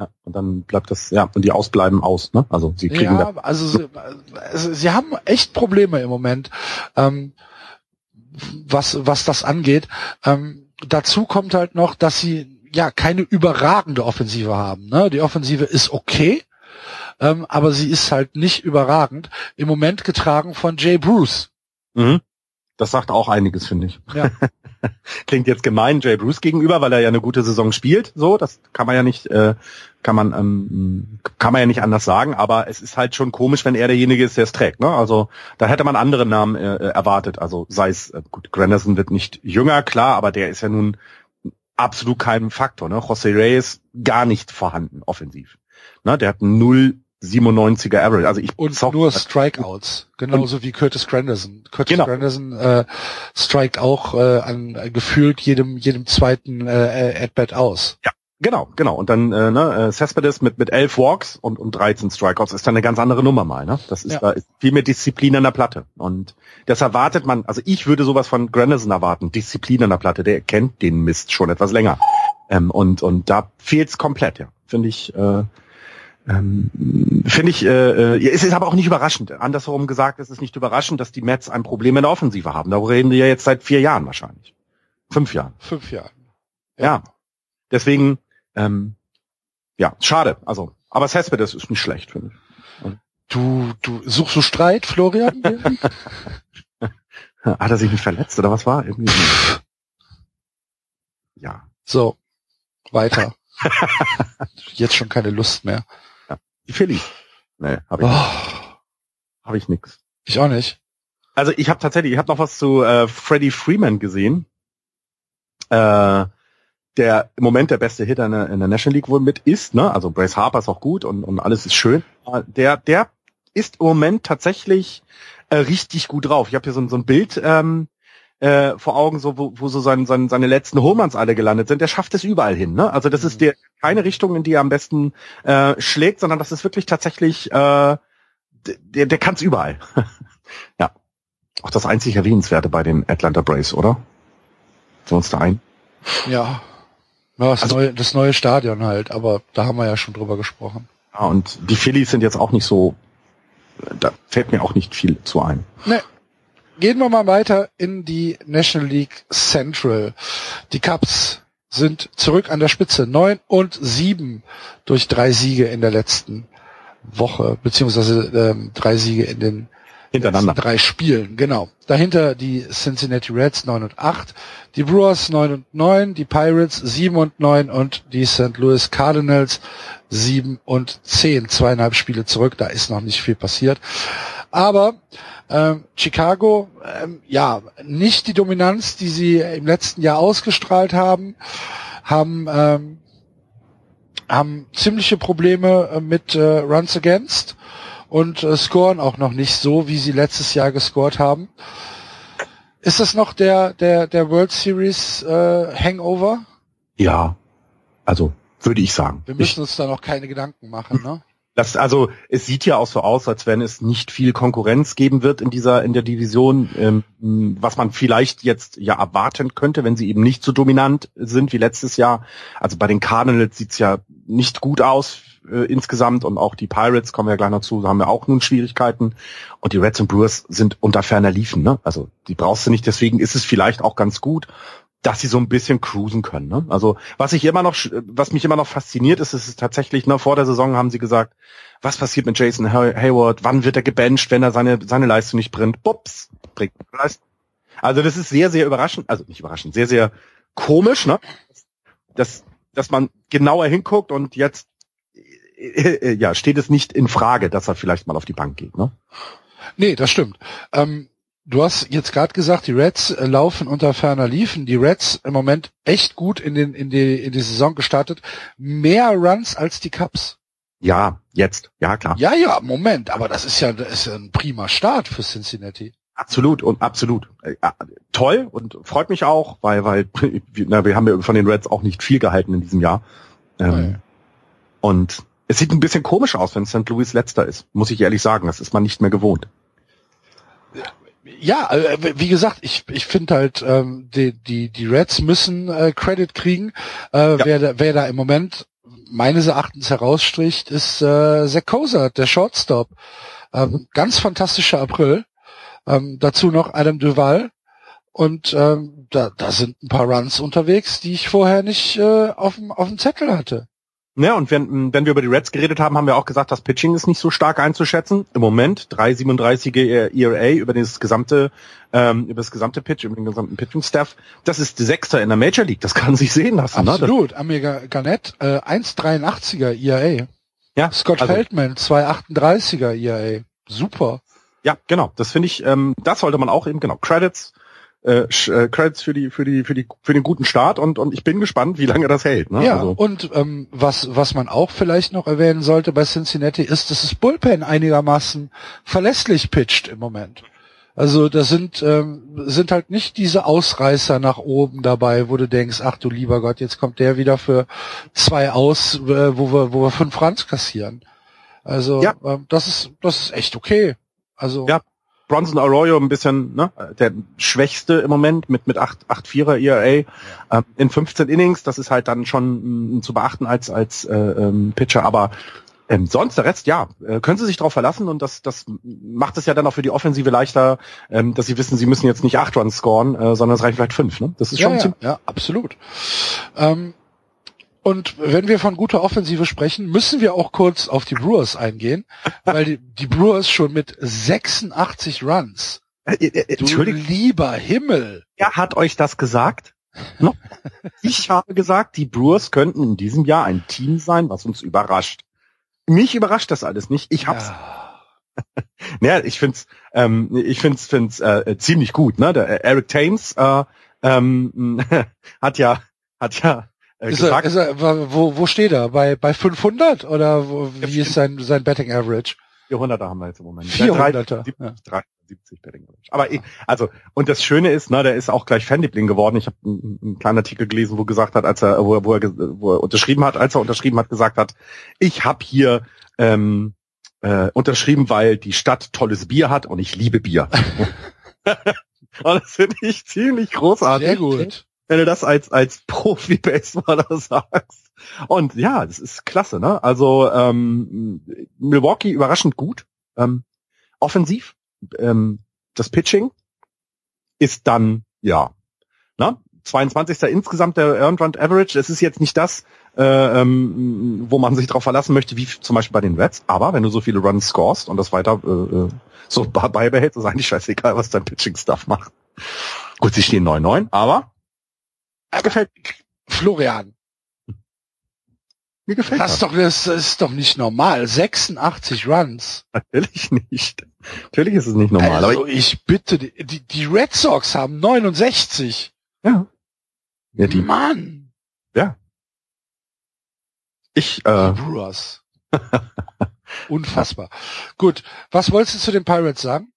Ja. Und dann bleibt das, ja, und die ausbleiben aus, ne? Also sie kriegen Ja, also sie, also sie haben echt Probleme im Moment, ähm, was, was das angeht. Ähm, dazu kommt halt noch, dass sie ja keine überragende Offensive haben. Ne? Die Offensive ist okay, ähm, aber sie ist halt nicht überragend. Im Moment getragen von Jay Bruce. da, mhm. das sagt auch einiges, finde ich. Ja. Klingt jetzt gemein Jay Bruce gegenüber, weil er ja eine gute Saison spielt. So, das kann man ja nicht, äh, kann man, ähm, kann man ja nicht anders sagen. Aber es ist halt schon komisch, wenn er derjenige ist, der es trägt. Ne? Also da hätte man andere Namen äh, äh, erwartet. Also sei es gut, Granderson wird nicht jünger, klar, aber der ist ja nun absolut kein Faktor. Ne? José Reyes gar nicht vorhanden offensiv. Ne? Der hat einen 0,97er Average. Also ich Und zock- nur Strikeouts, genauso wie Curtis Granderson. Curtis Genau. Granderson äh, strikt auch äh, an äh, gefühlt jedem jedem zweiten äh, äh, At-Bat aus. Genau, genau. Und dann äh, ne, äh, Cespedes mit mit elf Walks und und 13 Strikeouts ist dann eine ganz andere Nummer mal. Ne? Das ist Ja. da ist viel mehr Disziplin an der Platte. Und das erwartet man. Also ich würde sowas von Granderson erwarten. Disziplin an der Platte. Der kennt den Mist schon etwas länger. Ähm, und und da fehlt's komplett. Ja, finde ich. Äh, ähm, Finde ich, äh, äh, es ist aber auch nicht überraschend. Andersherum gesagt, es ist nicht überraschend, dass die Mets ein Problem in der Offensive haben. Darüber reden wir ja jetzt seit vier Jahren wahrscheinlich. Fünf Jahren. Fünf Jahren. Ja. Deswegen, Ähm, ja, schade. Also, aber Cespedes ist nicht schlecht, finde ich. Du, du suchst du Streit, Florian? Hat er sich nicht verletzt oder was war? Irgendwie ja. So, weiter. Jetzt schon keine Lust mehr. Ja. Die Phillies. Nee, habe ich, oh. hab ich nix. Ich auch nicht. Also ich habe tatsächlich, ich habe noch was zu äh, Freddie Freeman gesehen. Äh, der im Moment der beste Hitter in der, in der National League wohl mit ist, ne? Also Brace Harper ist auch gut und, und alles ist schön. Der, der ist im Moment tatsächlich äh, richtig gut drauf. Ich habe hier so, so ein Bild ähm, äh, vor Augen, so wo, wo so sein, sein, seine letzten Homeruns alle gelandet sind. Der schafft es überall hin. Ne? Also das ist mhm. der keine Richtung, in die er am besten äh, schlägt, sondern das ist wirklich tatsächlich, äh, der, der kann es überall. ja, auch das einzig erwähnenswerte bei den Atlanta Braves, oder? Sind wir uns da ein? Ja, ja das, also, neue, das neue Stadion halt, aber da haben wir ja schon drüber gesprochen. Ja, und die Phillies sind jetzt auch nicht so, da fällt mir auch nicht viel zu ein. Nee. Gehen wir mal weiter in die National League Central. Die Cubs sind zurück an der Spitze. Neun und sieben durch drei Siege in der letzten Woche, beziehungsweise ähm, drei Siege in den Hintereinander. Drei Spielen, genau. Dahinter die Cincinnati Reds 9 und 8, die Brewers 9 und 9, die Pirates 7 und 9 und die St. Louis Cardinals 7 und 10. Zweieinhalb Spiele zurück, da ist noch nicht viel passiert. Aber ähm, Chicago, ähm, ja, nicht die Dominanz, die sie im letzten Jahr ausgestrahlt haben, haben ähm, haben ziemliche Probleme äh, mit äh, Runs Against und äh, scoren auch noch nicht so, wie sie letztes Jahr gescored haben. Ist das noch der der der World Series äh, Hangover? Ja, also würde ich sagen. Wir müssen ich, uns da noch keine Gedanken machen, ne? Das, also es sieht ja auch so aus, als wenn es nicht viel Konkurrenz geben wird in dieser in der Division, ähm, was man vielleicht jetzt ja erwarten könnte, wenn sie eben nicht so dominant sind wie letztes Jahr. Also bei den Cardinals sieht's ja nicht gut aus äh, insgesamt und auch die Pirates kommen ja gleich noch zu, haben ja auch nun Schwierigkeiten und die Reds und Brewers sind unter ferner liefen. Ne? Also die brauchst du nicht, deswegen ist es vielleicht auch ganz gut, dass sie so ein bisschen cruisen können. Ne? Also was ich immer noch, was mich immer noch fasziniert ist, ist es tatsächlich, ne, vor der Saison haben sie gesagt, was passiert mit Jason Hayward, wann wird er gebencht, wenn er seine, seine Leistung nicht bringt, bups, bringt Leistung. Also das ist sehr, sehr überraschend, also nicht überraschend, sehr, sehr komisch, ne? dass, dass man genauer hinguckt und jetzt äh, ja, steht es nicht in Frage, dass er vielleicht mal auf die Bank geht, ne? Nee, das stimmt. Ähm, du hast jetzt gerade gesagt, die Reds äh, laufen unter ferner Liefen. Die Reds im Moment echt gut in, den, in, die, in die Saison gestartet. Mehr Runs als die Cups. Ja, jetzt. Ja, klar. Ja, ja, Moment. Aber das ist ja, das ist ja ein prima Start für Cincinnati. Absolut und absolut. Äh, toll und freut mich auch, weil, weil na, wir haben ja von den Reds auch nicht viel gehalten in diesem Jahr. Ähm, Und es sieht ein bisschen komisch aus, wenn St. Louis letzter ist, muss ich ehrlich sagen. Das ist man nicht mehr gewohnt. Ja, äh, wie gesagt, ich, ich finde halt, ähm, die, die, die Reds müssen äh, Credit kriegen. Äh, ja. wer, da, wer da im Moment meines Erachtens herausstricht, ist äh, Zach Koser, der Shortstop. Ähm, mhm. Ganz fantastischer April. Ähm, dazu noch Adam Duval. Und ähm, da, da sind ein paar Runs unterwegs, die ich vorher nicht äh, auf dem Zettel hatte. Ja, und wenn, wenn wir über die Reds geredet haben, haben wir auch gesagt, das Pitching ist nicht so stark einzuschätzen. Im Moment 3,37er ERA über das gesamte, ähm, über das gesamte Pitch, über den gesamten Pitching-Staff. Das ist Sechster in der Major League. Das kann sich sehen lassen. Absolut. Ne? Amir Garnett, äh, 1,83er ERA. Ja. Scott also, Feldman, 2,38er ERA. Super. Ja, genau. Das finde ich, ähm, das sollte man auch eben, genau, Credits äh, äh, Credits für die für die für die für den guten Start und und ich bin gespannt, wie lange das hält. Ne? Ja also. und ähm, was was man auch vielleicht noch erwähnen sollte bei Cincinnati ist, dass das Bullpen einigermaßen verlässlich pitcht im Moment. Also da sind ähm, sind halt nicht diese Ausreißer nach oben dabei, wo du denkst, ach du lieber Gott, jetzt kommt der wieder für zwei aus, äh, wo wir wo wir fünf Franz kassieren. Also ja. ähm, das ist das ist echt okay. Also ja, Bronson Arroyo ein bisschen ne, der schwächste im Moment mit mit 8 8 4er ERA ähm, in 15 Innings, das ist halt dann schon mh, zu beachten als als äh, ähm, Pitcher, aber ähm, sonst der Rest, ja, äh, können Sie sich darauf verlassen und das, das macht es ja dann auch für die Offensive leichter, ähm, dass Sie wissen, Sie müssen jetzt nicht acht Runs scoren, äh, sondern es reicht vielleicht fünf. Ne? Das ist schon ja, ja, ja absolut. Ähm, Und wenn wir von guter Offensive sprechen, müssen wir auch kurz auf die Brewers eingehen, weil die, die Brewers schon mit 86 Runs. Äh, äh, Du lieber Himmel. Wer hat euch das gesagt? Ich habe gesagt, die Brewers könnten in diesem Jahr ein Team sein, was uns überrascht. Mich überrascht das alles nicht. Ich hab's. Ja. Naja, ich find's, ähm, ich find's, find's äh, ziemlich gut. Ne? Der äh, Eric Thames äh, ähm, hat ja, hat ja äh, Ist er, ist er, wo, wo steht er? Bei, bei 500 oder wo, Ja, wie ist sein, sein Betting Average? 400er haben wir jetzt im Moment. 400er. Ja. 370 Betting Average. Aber ich, also und das Schöne ist, ne, der ist auch gleich Fanliebling geworden. Ich habe einen, einen kleinen Artikel gelesen, wo gesagt hat, als er, wo er, wo er, wo er unterschrieben hat, als er unterschrieben hat, gesagt hat, ich habe hier ähm, äh, unterschrieben, weil die Stadt tolles Bier hat und ich liebe Bier. und das finde ich ziemlich großartig. Sehr gut. Wenn du das als als Profi-Baseballer sagst. Und ja, das ist klasse, ne? Also ähm, Milwaukee überraschend gut. Ähm, offensiv. Ähm, das Pitching ist dann, ja, ne? 22. insgesamt der Earned Run Average. Es ist jetzt nicht das, äh, ähm, wo man sich darauf verlassen möchte, wie zum Beispiel bei den Reds. Aber wenn du so viele Runs scorest und das weiter äh, äh, so be- beibehältst, ist eigentlich scheißegal, was dein Pitching-Stuff macht. Gut, sie stehen 9-9, aber er gefällt Florian, Mir gefällt das das. ist doch, das ist doch nicht normal. 86 Runs. Natürlich nicht. Natürlich ist es nicht normal. also aber ich bitte, die, die die Red Sox haben 69. ja. Ja, die, Mann. ich, Die äh, Brewers. Unfassbar. Gut, was wolltest du zu den Pirates sagen?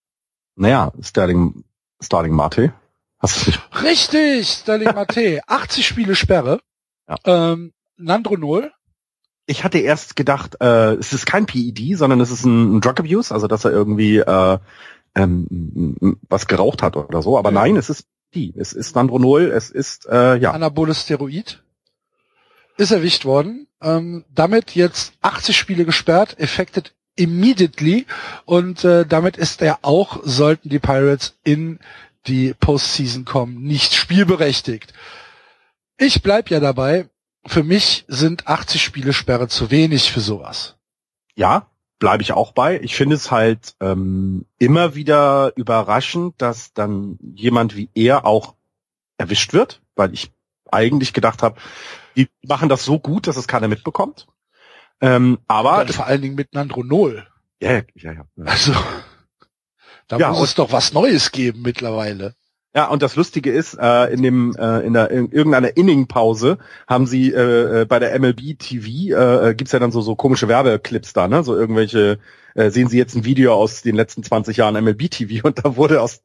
naja, Sterling, Starling Marte. Hast du nicht? Richtig, Sterling Mate. 80 Spiele Sperre. Ja. Ähm, Nandro Null. Ich hatte erst gedacht, äh, es ist kein PED, sondern es ist ein, ein Drug Abuse, also dass er irgendwie äh, ähm, was geraucht hat oder so. Aber Ja. nein, es ist PED. Es ist Nandronol, es ist, äh, ja. Anaboles Steroid. Ist erwischt worden. Ähm, damit jetzt 80 Spiele gesperrt, affected immediately. Und äh, damit ist er auch, sollten die Pirates in die Postseason kommen, nicht spielberechtigt. Ich bleib ja dabei. Für mich sind 80 Spiele Sperre zu wenig für sowas. Ja, bleibe ich auch bei. Ich finde es halt ähm, immer wieder überraschend, dass dann jemand wie er auch erwischt wird, weil ich eigentlich gedacht habe, die machen das so gut, dass es keiner mitbekommt. Ähm, aber vor allen Dingen mit Nandronol. ja, ja, ja, ja. Also, da Ja, muss es doch was Neues geben mittlerweile. Ja, und das Lustige ist, äh, in dem äh, in der in irgendeiner Inning-Pause haben sie äh, äh, bei der MLB TV äh, äh, gibt's ja dann so so komische Werbeclips da, ne? So irgendwelche äh, sehen Sie jetzt ein Video aus den letzten 20 Jahren MLB TV und da wurde aus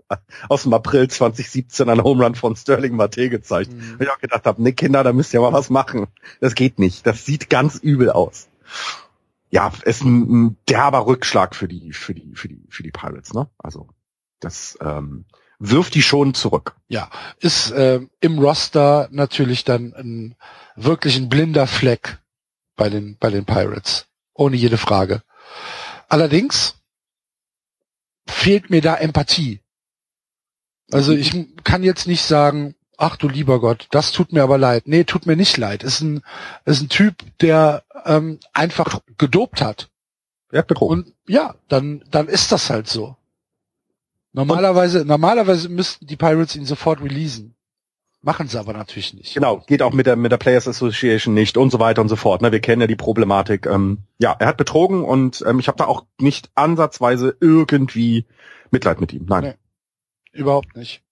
aus dem April 2017 ein Home Run von Sterling Mate gezeigt. Mhm. Und ich auch gedacht habe, ne Kinder, da müsst ihr mal was machen. Das geht nicht. Das sieht ganz übel aus. Ja, ist ein, ein derber Rückschlag für die für die für die für die Pirates, ne? Also das ähm, wirft die schon zurück. Ja, ist ähm, im Roster natürlich dann ein wirklich ein blinder Fleck bei den bei den Pirates, ohne jede Frage. Allerdings fehlt mir da Empathie. Also ich kann jetzt nicht sagen, ach du lieber Gott, das tut mir aber leid. Nee, tut mir nicht leid. Ist ein ist ein Typ, der ähm, einfach gedopt hat. Ja, betrogen. Und ja, dann, dann ist das halt so. Normalerweise, normalerweise müssten die Pirates ihn sofort releasen. Machen sie aber natürlich nicht. Genau, geht auch mit der mit der Players Association nicht und so weiter und so fort. Ne? Wir kennen ja die Problematik. Ähm, ja, er hat betrogen und ähm, ich habe da auch nicht ansatzweise irgendwie Mitleid mit ihm. Nein. Nee. Überhaupt nicht.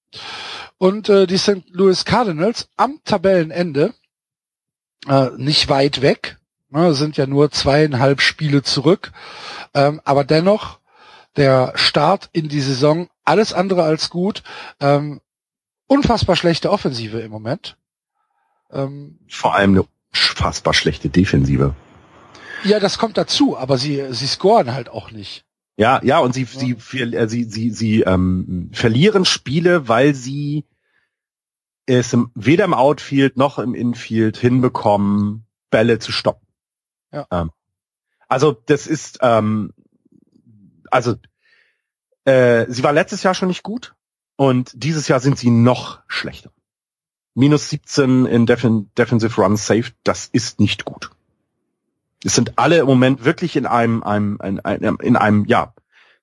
Und äh, die St. Louis Cardinals am Tabellenende, äh, nicht weit weg, ne, sind ja nur zweieinhalb Spiele zurück, ähm, aber dennoch der Start in die Saison alles andere als gut. Ähm, unfassbar schlechte Offensive im Moment. Ähm, Vor allem eine unfassbar schlechte Defensive. ja, das kommt dazu, aber sie, sie scoren halt auch nicht. Ja, ja, und sie sie äh, sie sie, sie ähm, verlieren Spiele, weil sie es weder im Outfield noch im Infield hinbekommen, Bälle zu stoppen. Ja. Ähm, also das ist ähm, also äh, sie war letztes Jahr schon nicht gut und dieses Jahr sind sie noch schlechter. minus 17 in Defin Defensive Run Safe, das ist nicht gut. Es sind alle im Moment wirklich in einem, einem, in einem, in einem, ja,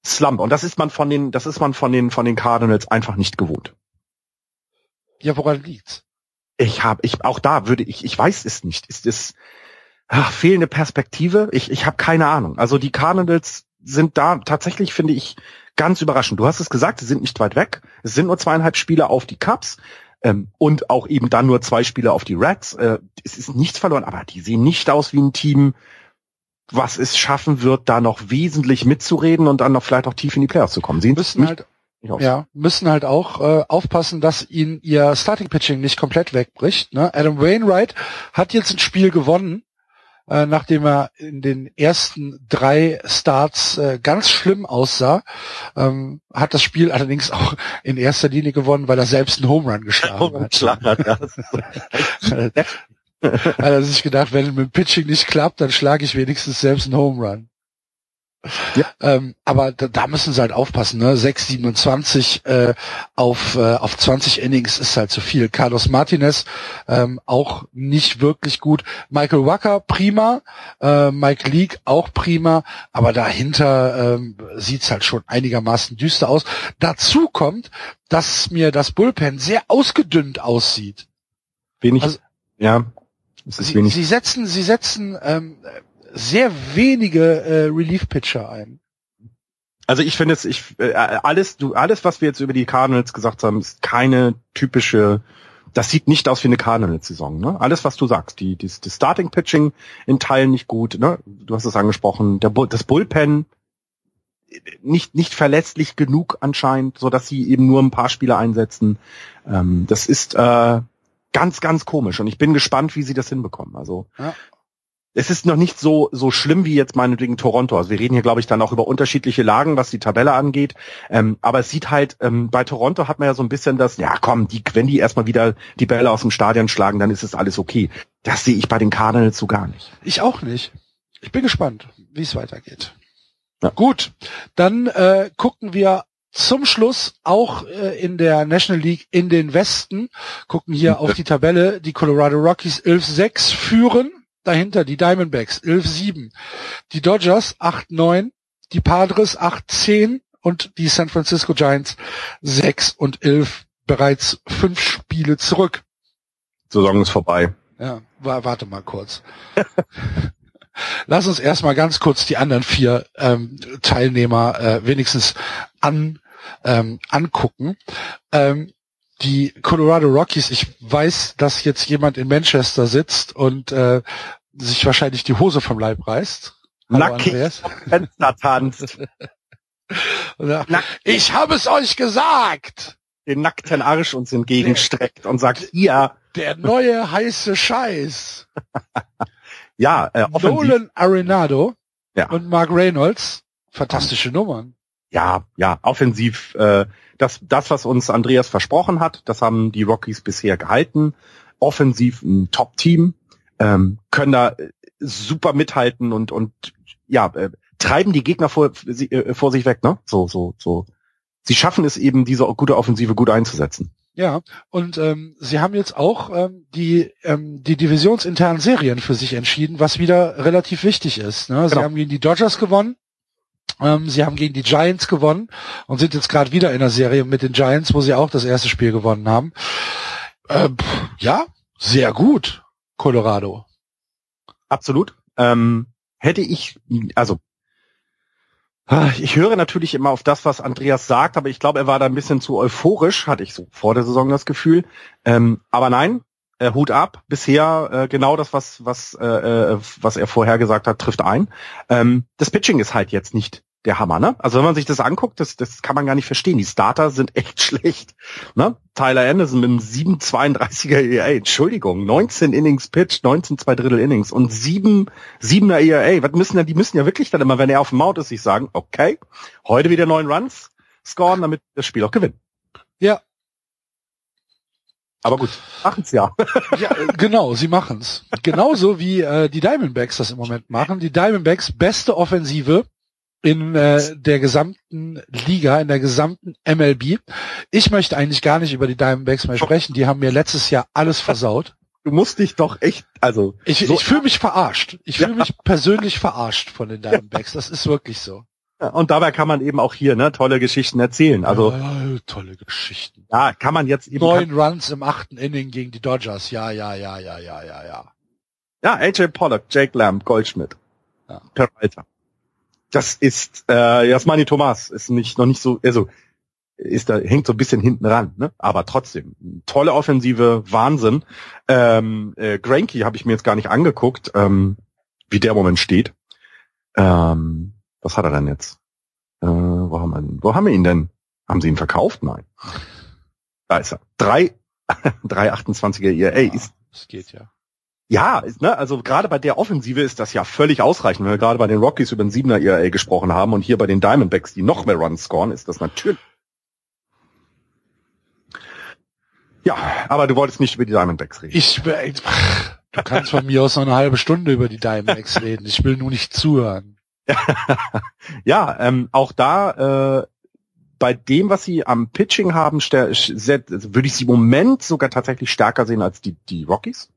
Slump. Und das ist man von den, das ist man von den, von den Cardinals einfach nicht gewohnt. Ja, woran liegt's? Ich habe, ich auch da würde ich, ich weiß es nicht. Ist es ach, fehlende Perspektive? Ich, ich habe keine Ahnung. Also die Cardinals sind da tatsächlich, finde ich, ganz überraschend. Du hast es gesagt, sie sind nicht weit weg. Es sind nur zweieinhalb Spiele auf die Cups ähm, und auch eben dann nur zwei Spiele auf die Reds. Äh, es ist nichts verloren, aber die sehen nicht aus wie ein Team, was es schaffen wird, da noch wesentlich mitzureden und dann noch vielleicht auch tief in die Playoffs zu kommen. Sie müssen halt ja, müssen halt auch äh, aufpassen, dass ihnen ihr Starting Pitching nicht komplett wegbricht. Ne? Adam Wainwright hat jetzt ein Spiel gewonnen, äh, nachdem er in den ersten drei Starts äh, ganz schlimm aussah. Ähm, hat das Spiel allerdings auch in erster Linie gewonnen, weil er selbst einen Home Run geschlagen hat. hat er sich gedacht, wenn mit dem Pitching nicht klappt, dann schlage ich wenigstens selbst einen Home Run. Ja. Ähm, aber da, da müssen sie halt aufpassen, ne? 6, 27 äh, auf, äh, auf 20 Innings ist halt zu viel. Carlos Martinez ähm, auch nicht wirklich gut. Michael Wacker prima, äh, Mike Leake auch prima, aber dahinter ähm, sieht's halt schon einigermaßen düster aus. Dazu kommt, dass mir das Bullpen sehr ausgedünnt aussieht. Wenig, also, ja. Sie, sie, setzen, sie setzen ähm, sehr wenige äh, Relief-Pitcher ein. Also ich finde es, ich äh, alles, du alles, was wir jetzt über die Cardinals gesagt haben, ist keine typische. Das sieht nicht aus wie eine Cardinals-Saison. Ne? Alles, was du sagst, die, die, die Starting-Pitching in Teilen nicht gut. Ne? Du hast es angesprochen. Der, das Bullpen nicht nicht verlässlich genug anscheinend, so dass sie eben nur ein paar Spieler einsetzen. Ähm, das ist äh, ganz ganz komisch und ich bin gespannt, wie sie das hinbekommen. Also ja es ist noch nicht so so schlimm wie jetzt meinetwegen Toronto. Also wir reden hier, glaube ich, dann auch über unterschiedliche Lagen, was die Tabelle angeht. Ähm, aber es sieht halt, ähm, bei Toronto hat man ja so ein bisschen das, ja komm, die, wenn die erstmal wieder die Bälle aus dem Stadion schlagen, dann ist es alles okay. Das sehe ich bei den Cardinals so gar nicht. Ich auch nicht. Ich bin gespannt, wie es weitergeht. Ja. Gut, dann äh, gucken wir zum Schluss auch äh, in der National League in den Westen, gucken hier auf die Tabelle. Die Colorado Rockies 11-6 führen dahinter die Diamondbacks 11-7, die Dodgers 8-9, die Padres 8-10 und die San Francisco Giants 6 und 11 bereits fünf Spiele zurück. Saison ist vorbei. Ja, warte mal kurz. Lass uns erstmal ganz kurz die anderen vier ähm, Teilnehmer äh, wenigstens an, ähm, angucken. Ähm, die Colorado Rockies, ich weiß, dass jetzt jemand in Manchester sitzt und äh, sich wahrscheinlich die Hose vom Leib reißt. Nackig Fenster tanzt. ich habe es euch gesagt! Den nackten Arsch uns entgegenstreckt und sagt, ihr. Der neue heiße Scheiß. ja, äh, Nolan Arenado ja. und Mark Reynolds. Fantastische Nummern. Ja, ja, offensiv äh, das, das, was uns Andreas versprochen hat, das haben die Rockies bisher gehalten. Offensiv ein Top-Team, ähm, können da äh, super mithalten und und ja äh, treiben die Gegner vor, äh, vor sich weg, ne? So so so. Sie schaffen es eben, diese gute Offensive gut einzusetzen. Ja, und ähm, sie haben jetzt auch ähm, die ähm, die divisionsinternen Serien für sich entschieden, was wieder relativ wichtig ist. Ne? Sie genau. haben gegen die Dodgers gewonnen, sie haben gegen die Giants gewonnen und sind jetzt gerade wieder in der Serie mit den Giants, wo sie auch das erste Spiel gewonnen haben. Ähm, ja, sehr gut, Colorado. Absolut. Ähm, hätte ich, also ich höre natürlich immer auf das, was Andreas sagt, aber ich glaube, er war da ein bisschen zu euphorisch, hatte ich so vor der Saison das Gefühl. Ähm, aber nein, äh, Hut ab. Bisher äh, genau das, was was äh, äh, was er vorher gesagt hat, trifft ein. Ähm, das Pitching ist halt jetzt nicht der Hammer, ne? Also wenn man sich das anguckt, das, das kann man gar nicht verstehen. Die Starter sind echt schlecht, ne? Tyler Anderson mit einem 7,32er ERA, Entschuldigung, 19 Innings Pitch, 19 zwei Drittel Innings und 7, 7er ERA. Was müssen ja, die müssen ja wirklich dann immer, wenn er auf dem Mount ist, sich sagen, okay, heute wieder neun Runs scoren, damit das Spiel auch gewinnt. Ja, aber gut, machen's ja. ja, äh, genau, sie machen's. Genauso wie äh, die Diamondbacks das im Moment machen. Die Diamondbacks beste Offensive in äh, der gesamten Liga, in der gesamten MLB. Ich möchte eigentlich gar nicht über die Diamondbacks mehr sprechen. Die haben mir letztes Jahr alles versaut. Du musst dich doch echt, also ich, so ich fühle mich verarscht. Ich fühle ja. mich persönlich verarscht von den Diamondbacks. Das ist wirklich so. Und dabei kann man eben auch hier ne tolle Geschichten erzählen. Also ja, tolle Geschichten. Ja, kann man jetzt eben neun Runs im achten Inning gegen die Dodgers. Ja, ja, ja, ja, ja, ja, ja. Ja, AJ Pollock, Jake Lamb, Goldschmidt, ja. Peralta das ist äh, Jasmani Thomas ist nicht noch nicht so also ist da hängt so ein bisschen hinten ran, ne? Aber trotzdem tolle Offensive, Wahnsinn. Ähm, äh, Granky habe ich mir jetzt gar nicht angeguckt, ähm, wie der Moment steht. Ähm, was hat er denn jetzt? Äh, wo haben wir ihn? Wo haben wir ihn denn? Haben sie ihn verkauft? Nein. Da ist er. Drei, 328er ERA ja, ist. Das geht ja. Ja, ist, ne, also gerade bei der Offensive ist das ja völlig ausreichend. Wenn wir gerade bei den Rockies über den Siebener ERA gesprochen haben und hier bei den Diamondbacks, die noch mehr Runs scoren, ist das natürlich. Ja, aber du wolltest nicht über die Diamondbacks reden. Ich, du kannst von mir aus noch eine halbe Stunde über die Diamondbacks reden. Ich will nur nicht zuhören. ja, ähm, auch da äh, bei dem, was sie am Pitching haben, würde ich sie im Moment sogar tatsächlich stärker sehen als die, die Rockies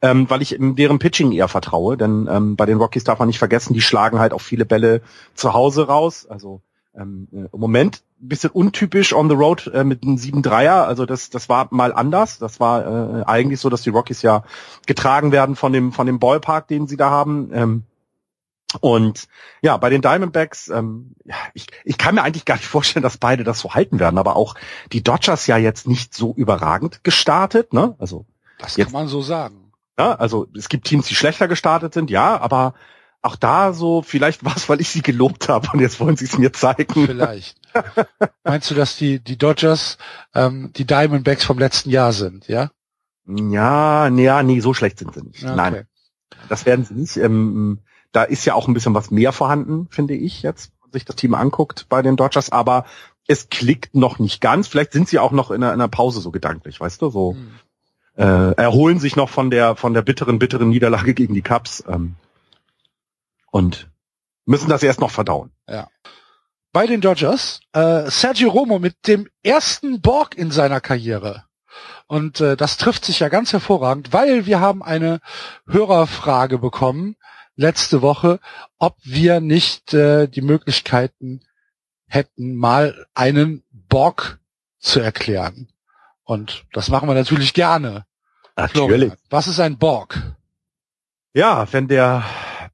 ähm, weil ich deren Pitching eher vertraue, denn ähm, bei den Rockies darf man nicht vergessen, die schlagen halt auch viele Bälle zu Hause raus. Also ähm, äh, im Moment ein bisschen untypisch on the road äh, mit einem 7-3er. Also das, das war mal anders. Das war äh, eigentlich so, dass die Rockies ja getragen werden von dem, von dem Ballpark, den sie da haben. Ähm, und ja, bei den Diamondbacks, ähm, ja, ich, ich kann mir eigentlich gar nicht vorstellen, dass beide das so halten werden, aber auch die Dodgers ja jetzt nicht so überragend gestartet, ne? Also das jetzt, kann man so sagen. Ja, also es gibt Teams, die schlechter gestartet sind, ja, aber auch da so, vielleicht war es, weil ich sie gelobt habe und jetzt wollen sie es mir zeigen. Vielleicht. Meinst du, dass die, die Dodgers ähm, die Diamondbacks vom letzten Jahr sind, ja? Ja, nee, ja, nee, so schlecht sind sie nicht. Okay. Nein, das werden sie nicht. Ähm, da ist ja auch ein bisschen was mehr vorhanden, finde ich jetzt, wenn man sich das Team anguckt bei den Dodgers, aber es klickt noch nicht ganz. Vielleicht sind sie auch noch in einer, in einer Pause so gedanklich, weißt du, so. Hm äh, erholen sich noch von der von der bitteren bitteren Niederlage gegen die Cubs ähm, und müssen das erst noch verdauen. Ja. Bei den Dodgers äh, Sergio Romo mit dem ersten Borg in seiner Karriere. Und äh, das trifft sich ja ganz hervorragend, weil wir haben eine Hörerfrage bekommen letzte Woche, ob wir nicht äh, die Möglichkeiten hätten, mal einen Borg zu erklären. Und das machen wir natürlich gerne. Natürlich. was ist ein Borg? Ja, wenn der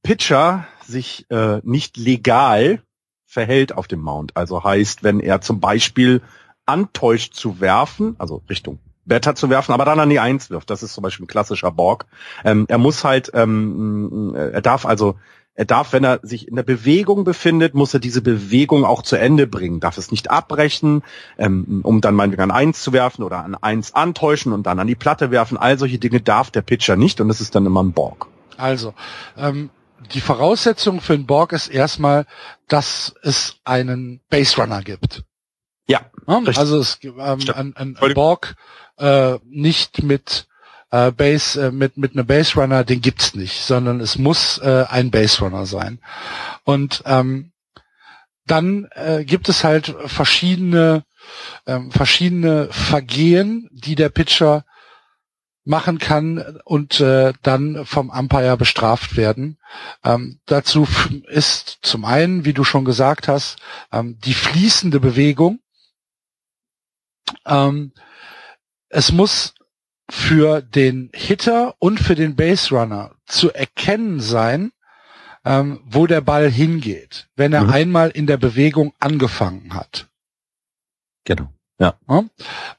Pitcher sich äh, nicht legal verhält auf dem Mount, also heißt, wenn er zum Beispiel antäuscht zu werfen, also Richtung Better zu werfen, aber dann an die Eins wirft, das ist zum Beispiel ein klassischer Borg. Ähm, er muss halt, ähm, er darf also er darf, wenn er sich in der Bewegung befindet, muss er diese Bewegung auch zu Ende bringen, darf es nicht abbrechen, ähm, um dann meinetwegen an eins zu werfen oder an eins antäuschen und dann an die Platte werfen. All solche Dinge darf der Pitcher nicht und das ist dann immer ein Borg. Also, ähm, die Voraussetzung für einen Borg ist erstmal, dass es einen Base Runner gibt. Ja. ja also es ähm, ein, ein, ein Borg äh, nicht mit äh, Base äh, mit mit einem Base Runner, den gibt's nicht, sondern es muss äh, ein Base Runner sein. Und ähm, dann äh, gibt es halt verschiedene ähm, verschiedene Vergehen, die der Pitcher machen kann und äh, dann vom Umpire bestraft werden. Ähm, dazu ist zum einen, wie du schon gesagt hast, ähm, die fließende Bewegung. Ähm, es muss für den Hitter und für den Base Runner zu erkennen sein, ähm, wo der Ball hingeht, wenn er mhm. einmal in der Bewegung angefangen hat. Genau. Ja. ja?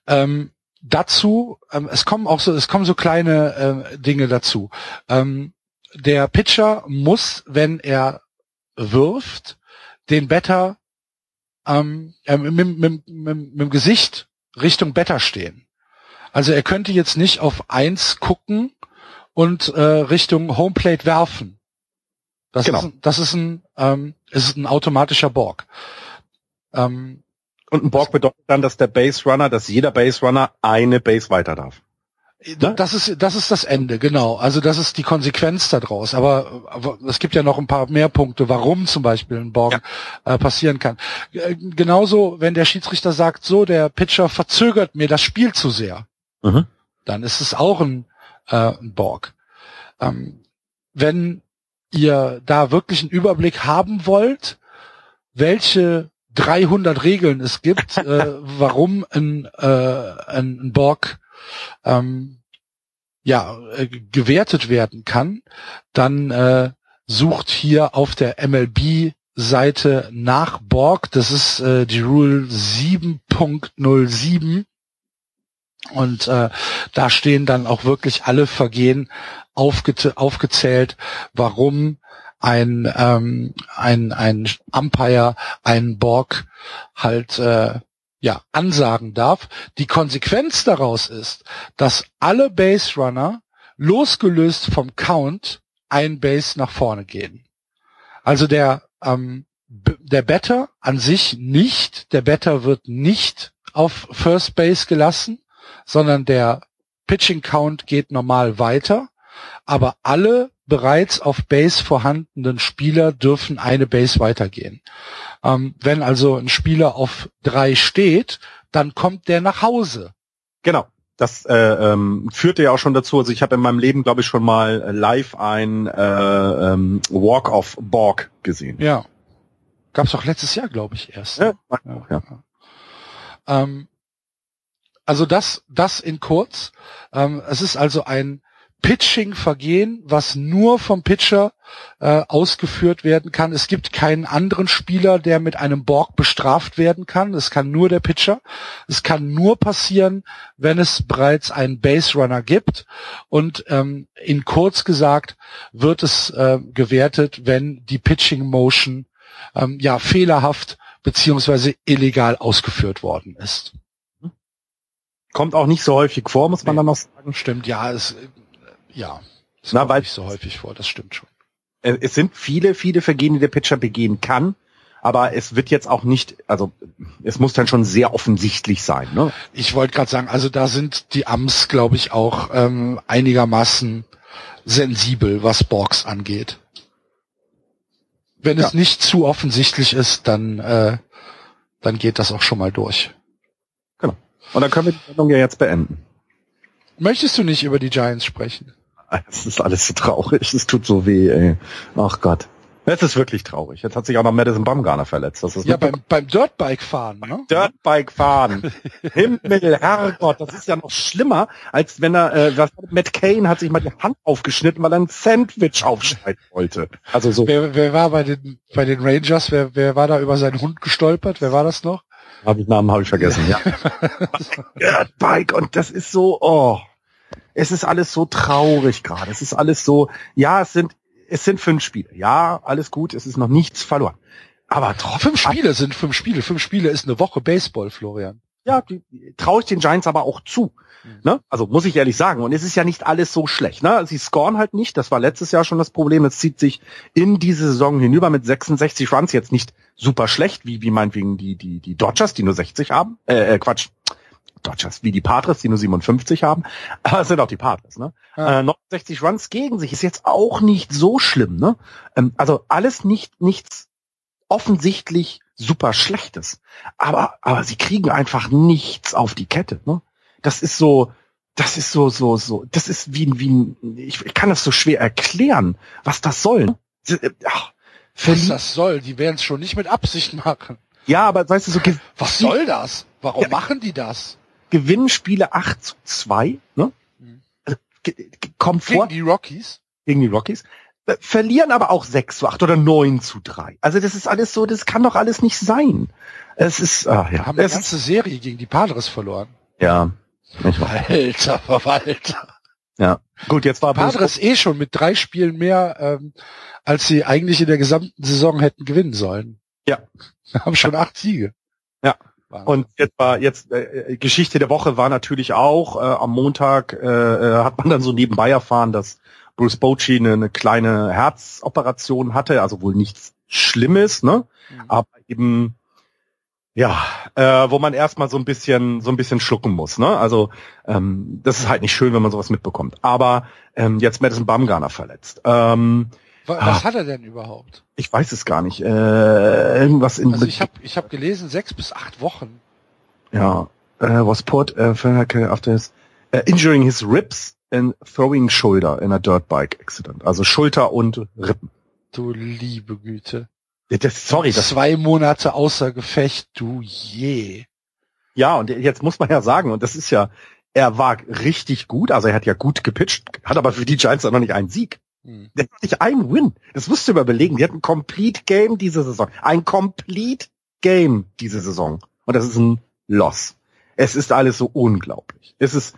Ähm, dazu, ähm, es kommen auch so, es kommen so kleine äh, Dinge dazu. Ähm, der Pitcher muss, wenn er wirft, den Better ähm, äh, mit, mit, mit, mit dem Gesicht Richtung Better stehen. Also er könnte jetzt nicht auf eins gucken und äh, Richtung Homeplate werfen. Das genau. ist, das ist ein, ähm, ist ein automatischer Borg. Ähm, und ein Borg bedeutet dann, dass der Base Runner, dass jeder Base Runner eine Base weiter darf. Ne? Das ist das ist das Ende, genau. Also das ist die Konsequenz daraus. Aber, aber es gibt ja noch ein paar mehr Punkte, warum zum Beispiel ein Borg ja. äh, passieren kann. Äh, genauso, wenn der Schiedsrichter sagt, so der Pitcher verzögert mir das Spiel zu sehr, mhm. dann ist es auch ein, äh, ein Borg. Ähm, wenn ihr da wirklich einen Überblick haben wollt, welche 300 Regeln es gibt, äh, warum ein, äh, ein Borg ähm, ja äh, gewertet werden kann, dann äh, sucht hier auf der MLB Seite nach Borg. Das ist äh, die Rule 7.07. Und äh, da stehen dann auch wirklich alle Vergehen aufge aufgezählt, warum ein, ähm, ein, ein Umpire einen Borg halt äh, ja, ansagen darf. Die Konsequenz daraus ist, dass alle Base Runner losgelöst vom Count ein Base nach vorne gehen. Also der, ähm, der Better an sich nicht, der Better wird nicht auf First Base gelassen, sondern der Pitching Count geht normal weiter, aber alle bereits auf Base vorhandenen Spieler dürfen eine Base weitergehen. Ähm, wenn also ein Spieler auf drei steht, dann kommt der nach Hause. Genau. Das äh, ähm, führte ja auch schon dazu. Also ich habe in meinem Leben, glaube ich, schon mal live ein äh, ähm, Walk of Borg gesehen. Ja. Gab's auch letztes Jahr, glaube ich, erst. Ja, ja. ja. Ähm, also das, das in kurz. Ähm, es ist also ein Pitching-Vergehen, was nur vom Pitcher äh, ausgeführt werden kann. Es gibt keinen anderen Spieler, der mit einem Borg bestraft werden kann. Es kann nur der Pitcher. Es kann nur passieren, wenn es bereits einen Base Runner gibt. Und ähm, in kurz gesagt wird es äh, gewertet, wenn die Pitching Motion ähm, ja fehlerhaft beziehungsweise illegal ausgeführt worden ist. Kommt auch nicht so häufig vor, muss man nee. dann noch sagen. Stimmt, ja, es ja, das Na, kommt nicht so häufig vor, das stimmt schon. Äh, es sind viele, viele Vergehen, die der Pitcher begehen kann, aber es wird jetzt auch nicht, also es muss dann schon sehr offensichtlich sein. Ne? Ich wollte gerade sagen, also da sind die Amts, glaube ich, auch ähm, einigermaßen sensibel, was Borgs angeht. Wenn ja. es nicht zu offensichtlich ist, dann äh, dann geht das auch schon mal durch. Genau. Und dann können wir die Sendung ja jetzt beenden. Möchtest du nicht über die Giants sprechen? Es ist alles so traurig. Es tut so weh, ey. Ach Gott. Es ist wirklich traurig. Jetzt hat sich auch noch Madison Bumgarner verletzt. Das ist ja, beim, beim Dirtbike fahren, ne? Dirtbike fahren. Himmel, Herrgott, das ist ja noch schlimmer, als wenn er, äh, was, Matt Kane hat sich mal die Hand aufgeschnitten, weil er ein Sandwich aufschneiden wollte. Also so. Wer, wer war bei den, bei den Rangers? Wer, wer war da über seinen Hund gestolpert? Wer war das noch? Hab ich Namen habe ich vergessen, ja. Dirtbike und das ist so, oh es ist alles so traurig gerade. Es ist alles so, ja, es sind, es sind fünf Spiele. Ja, alles gut, es ist noch nichts verloren. Aber trotzdem. Fünf Spiele sind fünf Spiele. Fünf Spiele ist eine Woche Baseball, Florian. Ja, traue ich den Giants aber auch zu. Mhm. Ne? Also muss ich ehrlich sagen. Und es ist ja nicht alles so schlecht. Ne? Sie scoren halt nicht. Das war letztes Jahr schon das Problem. Es zieht sich in diese Saison hinüber mit 66 Runs jetzt nicht super schlecht, wie, wie meinetwegen die, die, die Dodgers, die nur 60 haben. Äh, äh Quatsch. Dodgers wie die Padres, die nur 57 haben, aber es sind auch die Padres. Ne? Ja. Äh, 69 Runs gegen sich ist jetzt auch nicht so schlimm. Ne? Ähm, also alles nicht nichts offensichtlich super Schlechtes, aber aber sie kriegen einfach nichts auf die Kette. Ne? Das ist so, das ist so so so, das ist wie wie ich, ich kann das so schwer erklären, was das soll. Ne? Äh, ach, was das soll? Die werden es schon nicht mit Absicht machen. Ja, aber weißt du so, was soll das? Warum ja, machen die das? Gewinnen Spiele 8 zu 2, ne? Mhm. Also, kommt vor. Gegen die Rockies? Gegen die Rockies. Äh, verlieren aber auch 6 zu 8 oder 9 zu 3. Also das ist alles so, das kann doch alles nicht sein. Es ist, ah, ja. Haben eine ganze Serie gegen die Padres verloren. Ja. Alter Verwalter. Ja. Gut, jetzt war Padres eh schon mit drei Spielen mehr, ähm, als sie eigentlich in der gesamten Saison hätten gewinnen sollen. Ja. Wir haben schon acht Siege. Und jetzt war jetzt äh, äh, Geschichte der Woche war natürlich auch äh, am Montag äh, äh, hat man dann so nebenbei erfahren, dass Bruce Bochy eine, eine kleine Herzoperation hatte, also wohl nichts Schlimmes, ne? Mhm. Aber eben Ja, äh, wo man erstmal so ein bisschen so ein bisschen schlucken muss. Ne? Also ähm, das ist halt nicht schön, wenn man sowas mitbekommt. Aber ähm, jetzt Madison Bumgarner verletzt. Ähm, was ah, hat er denn überhaupt? Ich weiß es gar nicht. Äh, irgendwas in. Also ich habe ich hab gelesen sechs bis acht Wochen. Ja, äh, was put uh, after his uh, injuring his ribs and throwing shoulder in a dirt bike accident. Also Schulter und Rippen. Du liebe Güte. Das, sorry, das zwei Monate außer Gefecht, du je. Ja, und jetzt muss man ja sagen, und das ist ja, er war richtig gut, also er hat ja gut gepitcht, hat aber für die Giants auch noch nicht einen Sieg. Hm. Der hat nicht einen Win. Das musst du überlegen. Die hatten ein Complete Game diese Saison. Ein Complete Game diese Saison. Und das ist ein Loss. Es ist alles so unglaublich. Es ist,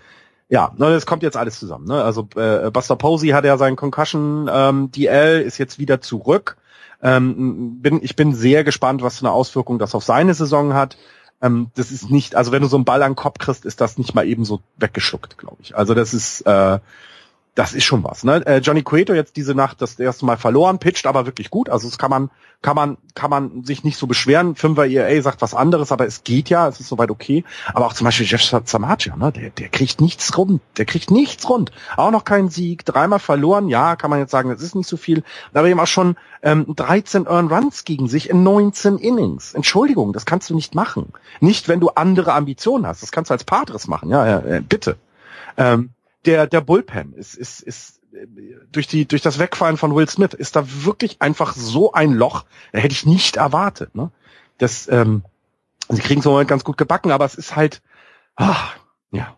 ja, ne, es kommt jetzt alles zusammen. Ne? Also äh, Buster Posey hat ja seinen Concussion ähm, DL, ist jetzt wieder zurück. Ähm, bin, ich bin sehr gespannt, was für eine Auswirkung das auf seine Saison hat. Ähm, das ist nicht, also wenn du so einen Ball an den Kopf kriegst, ist das nicht mal eben so weggeschluckt, glaube ich. Also das ist, äh, das ist schon was. Ne? Äh, Johnny Cueto jetzt diese Nacht das erste Mal verloren, pitcht aber wirklich gut. Also das kann man, kann man, kann man sich nicht so beschweren. Fünfer ERA sagt was anderes, aber es geht ja, es ist soweit okay. Aber auch zum Beispiel Jeff Samaja, ne? der, der kriegt nichts rund, der kriegt nichts rund. Auch noch keinen Sieg, dreimal verloren, ja, kann man jetzt sagen, das ist nicht so viel. Aber eben auch schon ähm, 13 Earn Runs gegen sich in 19 Innings. Entschuldigung, das kannst du nicht machen. Nicht, wenn du andere Ambitionen hast. Das kannst du als Padres machen, ja, ja äh, bitte. Ähm, der, der Bullpen ist, ist, ist durch die, durch das Wegfallen von Will Smith ist da wirklich einfach so ein Loch, hätte ich nicht erwartet, ne? Das, ähm, sie kriegen es im Moment ganz gut gebacken, aber es ist halt, ah, ja.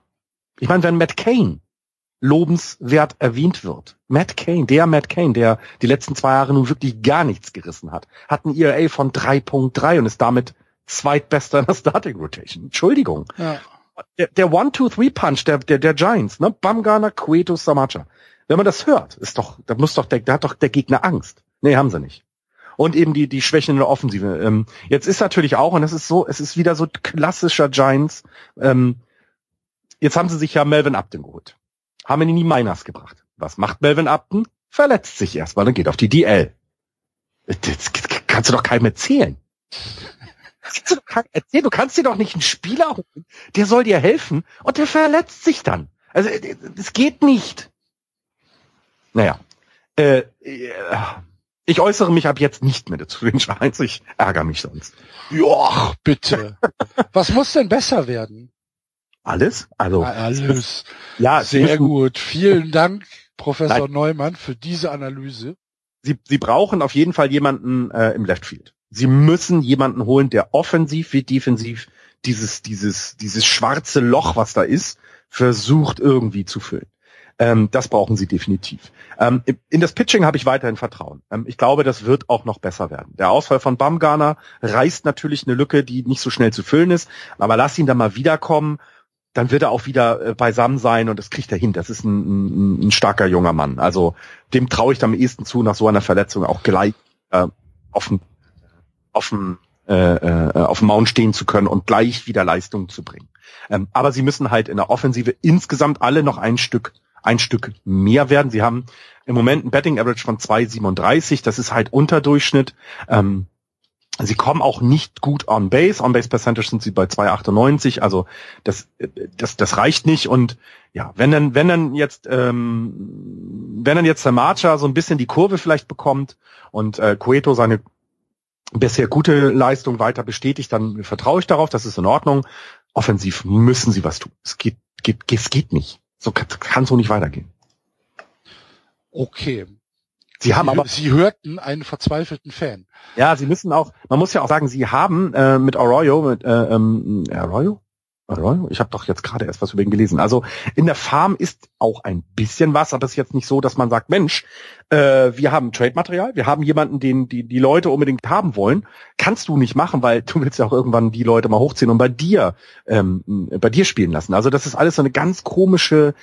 Ich meine, wenn Matt Kane lobenswert erwähnt wird. Matt Kane, der Matt Kane, der die letzten zwei Jahre nun wirklich gar nichts gerissen hat, hat ein ERA von 3.3 und ist damit zweitbester in der Starting Rotation. Entschuldigung. Ja der, der One-Two-Three-Punch der, der, der Giants, ne? Bamgarner, Cueto, Samacha. Wenn man das hört, ist doch, da muss doch der, da hat doch der Gegner Angst. Nee, haben sie nicht. Und eben die, die Schwächen in der Offensive. Ähm, jetzt ist natürlich auch, und das ist so, es ist wieder so klassischer Giants, ähm, jetzt haben sie sich ja Melvin Upton geholt. Haben ihn in die Miners gebracht. Was macht Melvin Upton? Verletzt sich erstmal und geht auf die DL. Das kannst du doch keinem erzählen kannst du, erzähl, du kannst dir doch nicht einen Spieler holen, der soll dir helfen und der verletzt sich dann. Also das geht nicht. Naja. Äh, äh, ich äußere mich ab jetzt nicht mehr dazu den Giants. Ich ärgere mich sonst. Ja, bitte. Was muss denn besser werden? Alles? Also alles. Ja, sehr gut. Vielen Dank, Professor Nein. Neumann, für diese Analyse. Sie, Sie brauchen auf jeden Fall jemanden äh, im Left Field. Sie müssen jemanden holen, der offensiv wie defensiv dieses, dieses, dieses schwarze Loch, was da ist, versucht irgendwie zu füllen. Ähm, das brauchen sie definitiv. Ähm, in das Pitching habe ich weiterhin Vertrauen. Ähm, ich glaube, das wird auch noch besser werden. Der Ausfall von Bamgarner reißt natürlich eine Lücke, die nicht so schnell zu füllen ist, aber lass ihn dann mal wiederkommen, dann wird er auch wieder äh, beisammen sein und das kriegt er hin. Das ist ein, ein, ein starker junger Mann. Also dem traue ich am ehesten zu, nach so einer Verletzung auch gleich äh, auf den auf dem äh, äh, auf dem Mount stehen zu können und gleich wieder Leistung zu bringen. Ähm, aber sie müssen halt in der Offensive insgesamt alle noch ein Stück ein Stück mehr werden. Sie haben im Moment ein Betting Average von 2,37. Das ist halt Unterdurchschnitt. Ähm, sie kommen auch nicht gut on Base. On Base Percentage sind sie bei 2,98. Also das, das, das reicht nicht. Und ja, wenn dann, wenn dann jetzt, ähm, wenn dann jetzt der Marcher so ein bisschen die Kurve vielleicht bekommt und äh, Cueto seine bisher gute Leistung weiter bestätigt, dann vertraue ich darauf, das ist in Ordnung. Offensiv müssen sie was tun. Es geht, geht, es geht nicht. So kann, kann so nicht weitergehen. Okay. Sie haben aber, Sie hörten einen verzweifelten Fan. Ja, Sie müssen auch, man muss ja auch sagen, Sie haben äh, mit Arroyo, mit äh, ähm, Arroyo, ich habe doch jetzt gerade erst was über ihn gelesen. Also in der Farm ist auch ein bisschen was, aber es ist jetzt nicht so, dass man sagt, Mensch, äh, wir haben Trade-Material, wir haben jemanden, den die, die Leute unbedingt haben wollen. Kannst du nicht machen, weil du willst ja auch irgendwann die Leute mal hochziehen und bei dir, ähm, bei dir spielen lassen. Also das ist alles so eine ganz komische,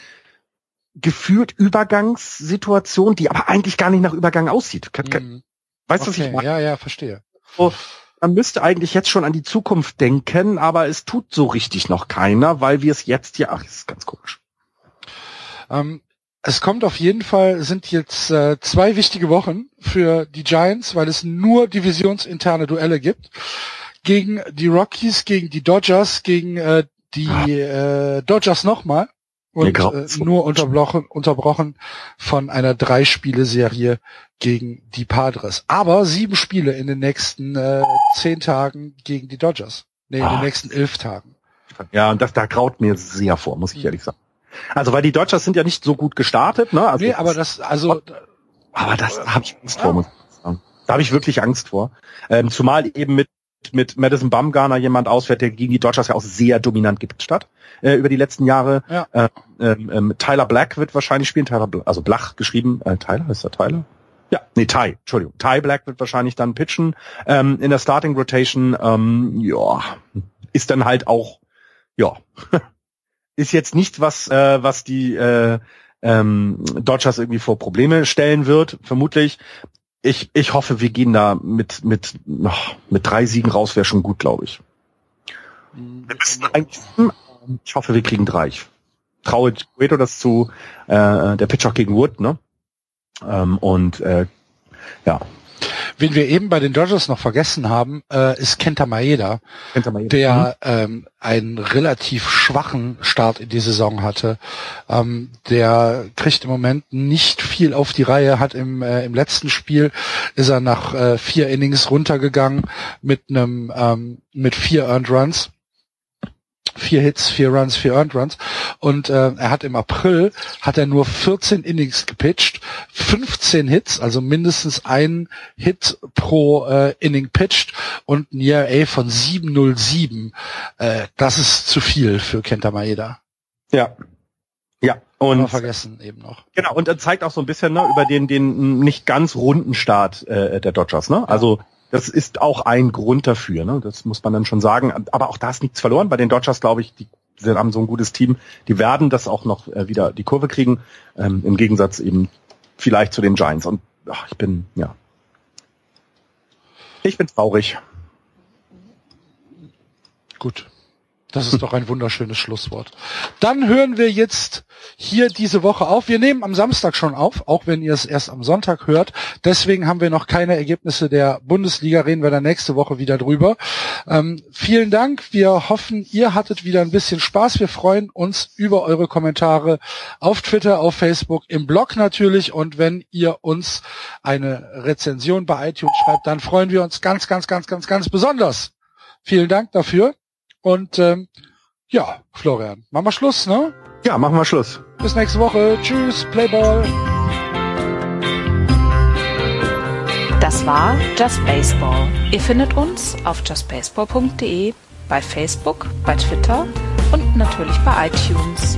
gefühlt Übergangssituation, die aber eigentlich gar nicht nach Übergang aussieht. Mhm. Weißt du, okay. was ich meine? Ja, ja, verstehe. So, man müsste eigentlich jetzt schon an die Zukunft denken, aber es tut so richtig noch keiner, weil wir es jetzt ja, ach, das ist ganz komisch. Ähm, es kommt auf jeden Fall, sind jetzt äh, zwei wichtige Wochen für die Giants, weil es nur divisionsinterne Duelle gibt. gegen die Rockies, gegen die Dodgers, gegen äh, die äh, Dodgers nochmal und äh, nur unterbrochen, unterbrochen von einer Drei-Spiele-Serie gegen die Padres. Aber sieben Spiele in den nächsten äh, zehn Tagen gegen die Dodgers. Nee, in ah. den nächsten elf Tagen. Ja, und das da graut mir sehr vor, muss ich ehrlich sagen. Also weil die Dodgers sind ja nicht so gut gestartet, ne? Also nee, aber das, also aber das da habe ich Angst vor, muss ich sagen. Da habe ich wirklich Angst vor. Ähm, zumal eben mit mit Madison Bumgarner jemand ausfährt, der gegen die Dodgers ja auch sehr dominant gepitcht hat äh, über die letzten Jahre. Ja. Äh, äh, Tyler Black wird wahrscheinlich spielen, Tyler, also Blach geschrieben. Äh, Tyler, ist der Tyler? Ja, nee, Ty, Entschuldigung. Ty Black wird wahrscheinlich dann pitchen. Ähm, in der Starting Rotation, ähm, ja, ist dann halt auch, ja, ist jetzt nicht was, äh, was die äh, ähm, Dodgers irgendwie vor Probleme stellen wird, vermutlich ich, ich hoffe, wir gehen da mit, mit, oh, mit drei Siegen raus, wäre schon gut, glaube ich. Wir müssen eigentlich, ich hoffe, wir kriegen drei. Ich traue Cueto das zu, äh, der Pitcher gegen Wood, ne? Ähm, und äh, ja, Wen wir eben bei den Dodgers noch vergessen haben, äh, ist Kenta Maeda, Kenta Maeda. der mhm. ähm, einen relativ schwachen Start in die Saison hatte. Ähm, der kriegt im Moment nicht viel auf die Reihe, hat im, äh, im letzten Spiel ist er nach äh, vier Innings runtergegangen mit einem ähm, mit vier Earned Runs vier Hits, vier Runs, vier Earned Runs. Und äh, er hat im April hat er nur 14 Innings gepitcht, 15 Hits, also mindestens ein Hit pro äh, Inning pitched und ein ERA von 707. Äh, das ist zu viel für Kenta Maeda. Ja. Ja, und vergessen eben noch. Genau, und er zeigt auch so ein bisschen ne, über den den nicht ganz runden Start äh, der Dodgers, ne? Also das ist auch ein Grund dafür, ne? Das muss man dann schon sagen. Aber auch da ist nichts verloren. Bei den Dodgers, glaube ich, die sie haben so ein gutes Team, die werden das auch noch äh, wieder die Kurve kriegen. Ähm, Im Gegensatz eben vielleicht zu den Giants. Und ach, ich bin, ja. Ich bin traurig. Gut. Das ist doch ein wunderschönes Schlusswort. Dann hören wir jetzt hier diese Woche auf. Wir nehmen am Samstag schon auf, auch wenn ihr es erst am Sonntag hört. Deswegen haben wir noch keine Ergebnisse der Bundesliga. Reden wir dann nächste Woche wieder drüber. Ähm, vielen Dank. Wir hoffen, ihr hattet wieder ein bisschen Spaß. Wir freuen uns über eure Kommentare auf Twitter, auf Facebook, im Blog natürlich. Und wenn ihr uns eine Rezension bei iTunes schreibt, dann freuen wir uns ganz, ganz, ganz, ganz, ganz besonders. Vielen Dank dafür. Und ähm, ja, Florian, machen wir Schluss, ne? Ja, machen wir Schluss. Bis nächste Woche. Tschüss, Playball. Das war Just Baseball. Ihr findet uns auf justbaseball.de, bei Facebook, bei Twitter und natürlich bei iTunes.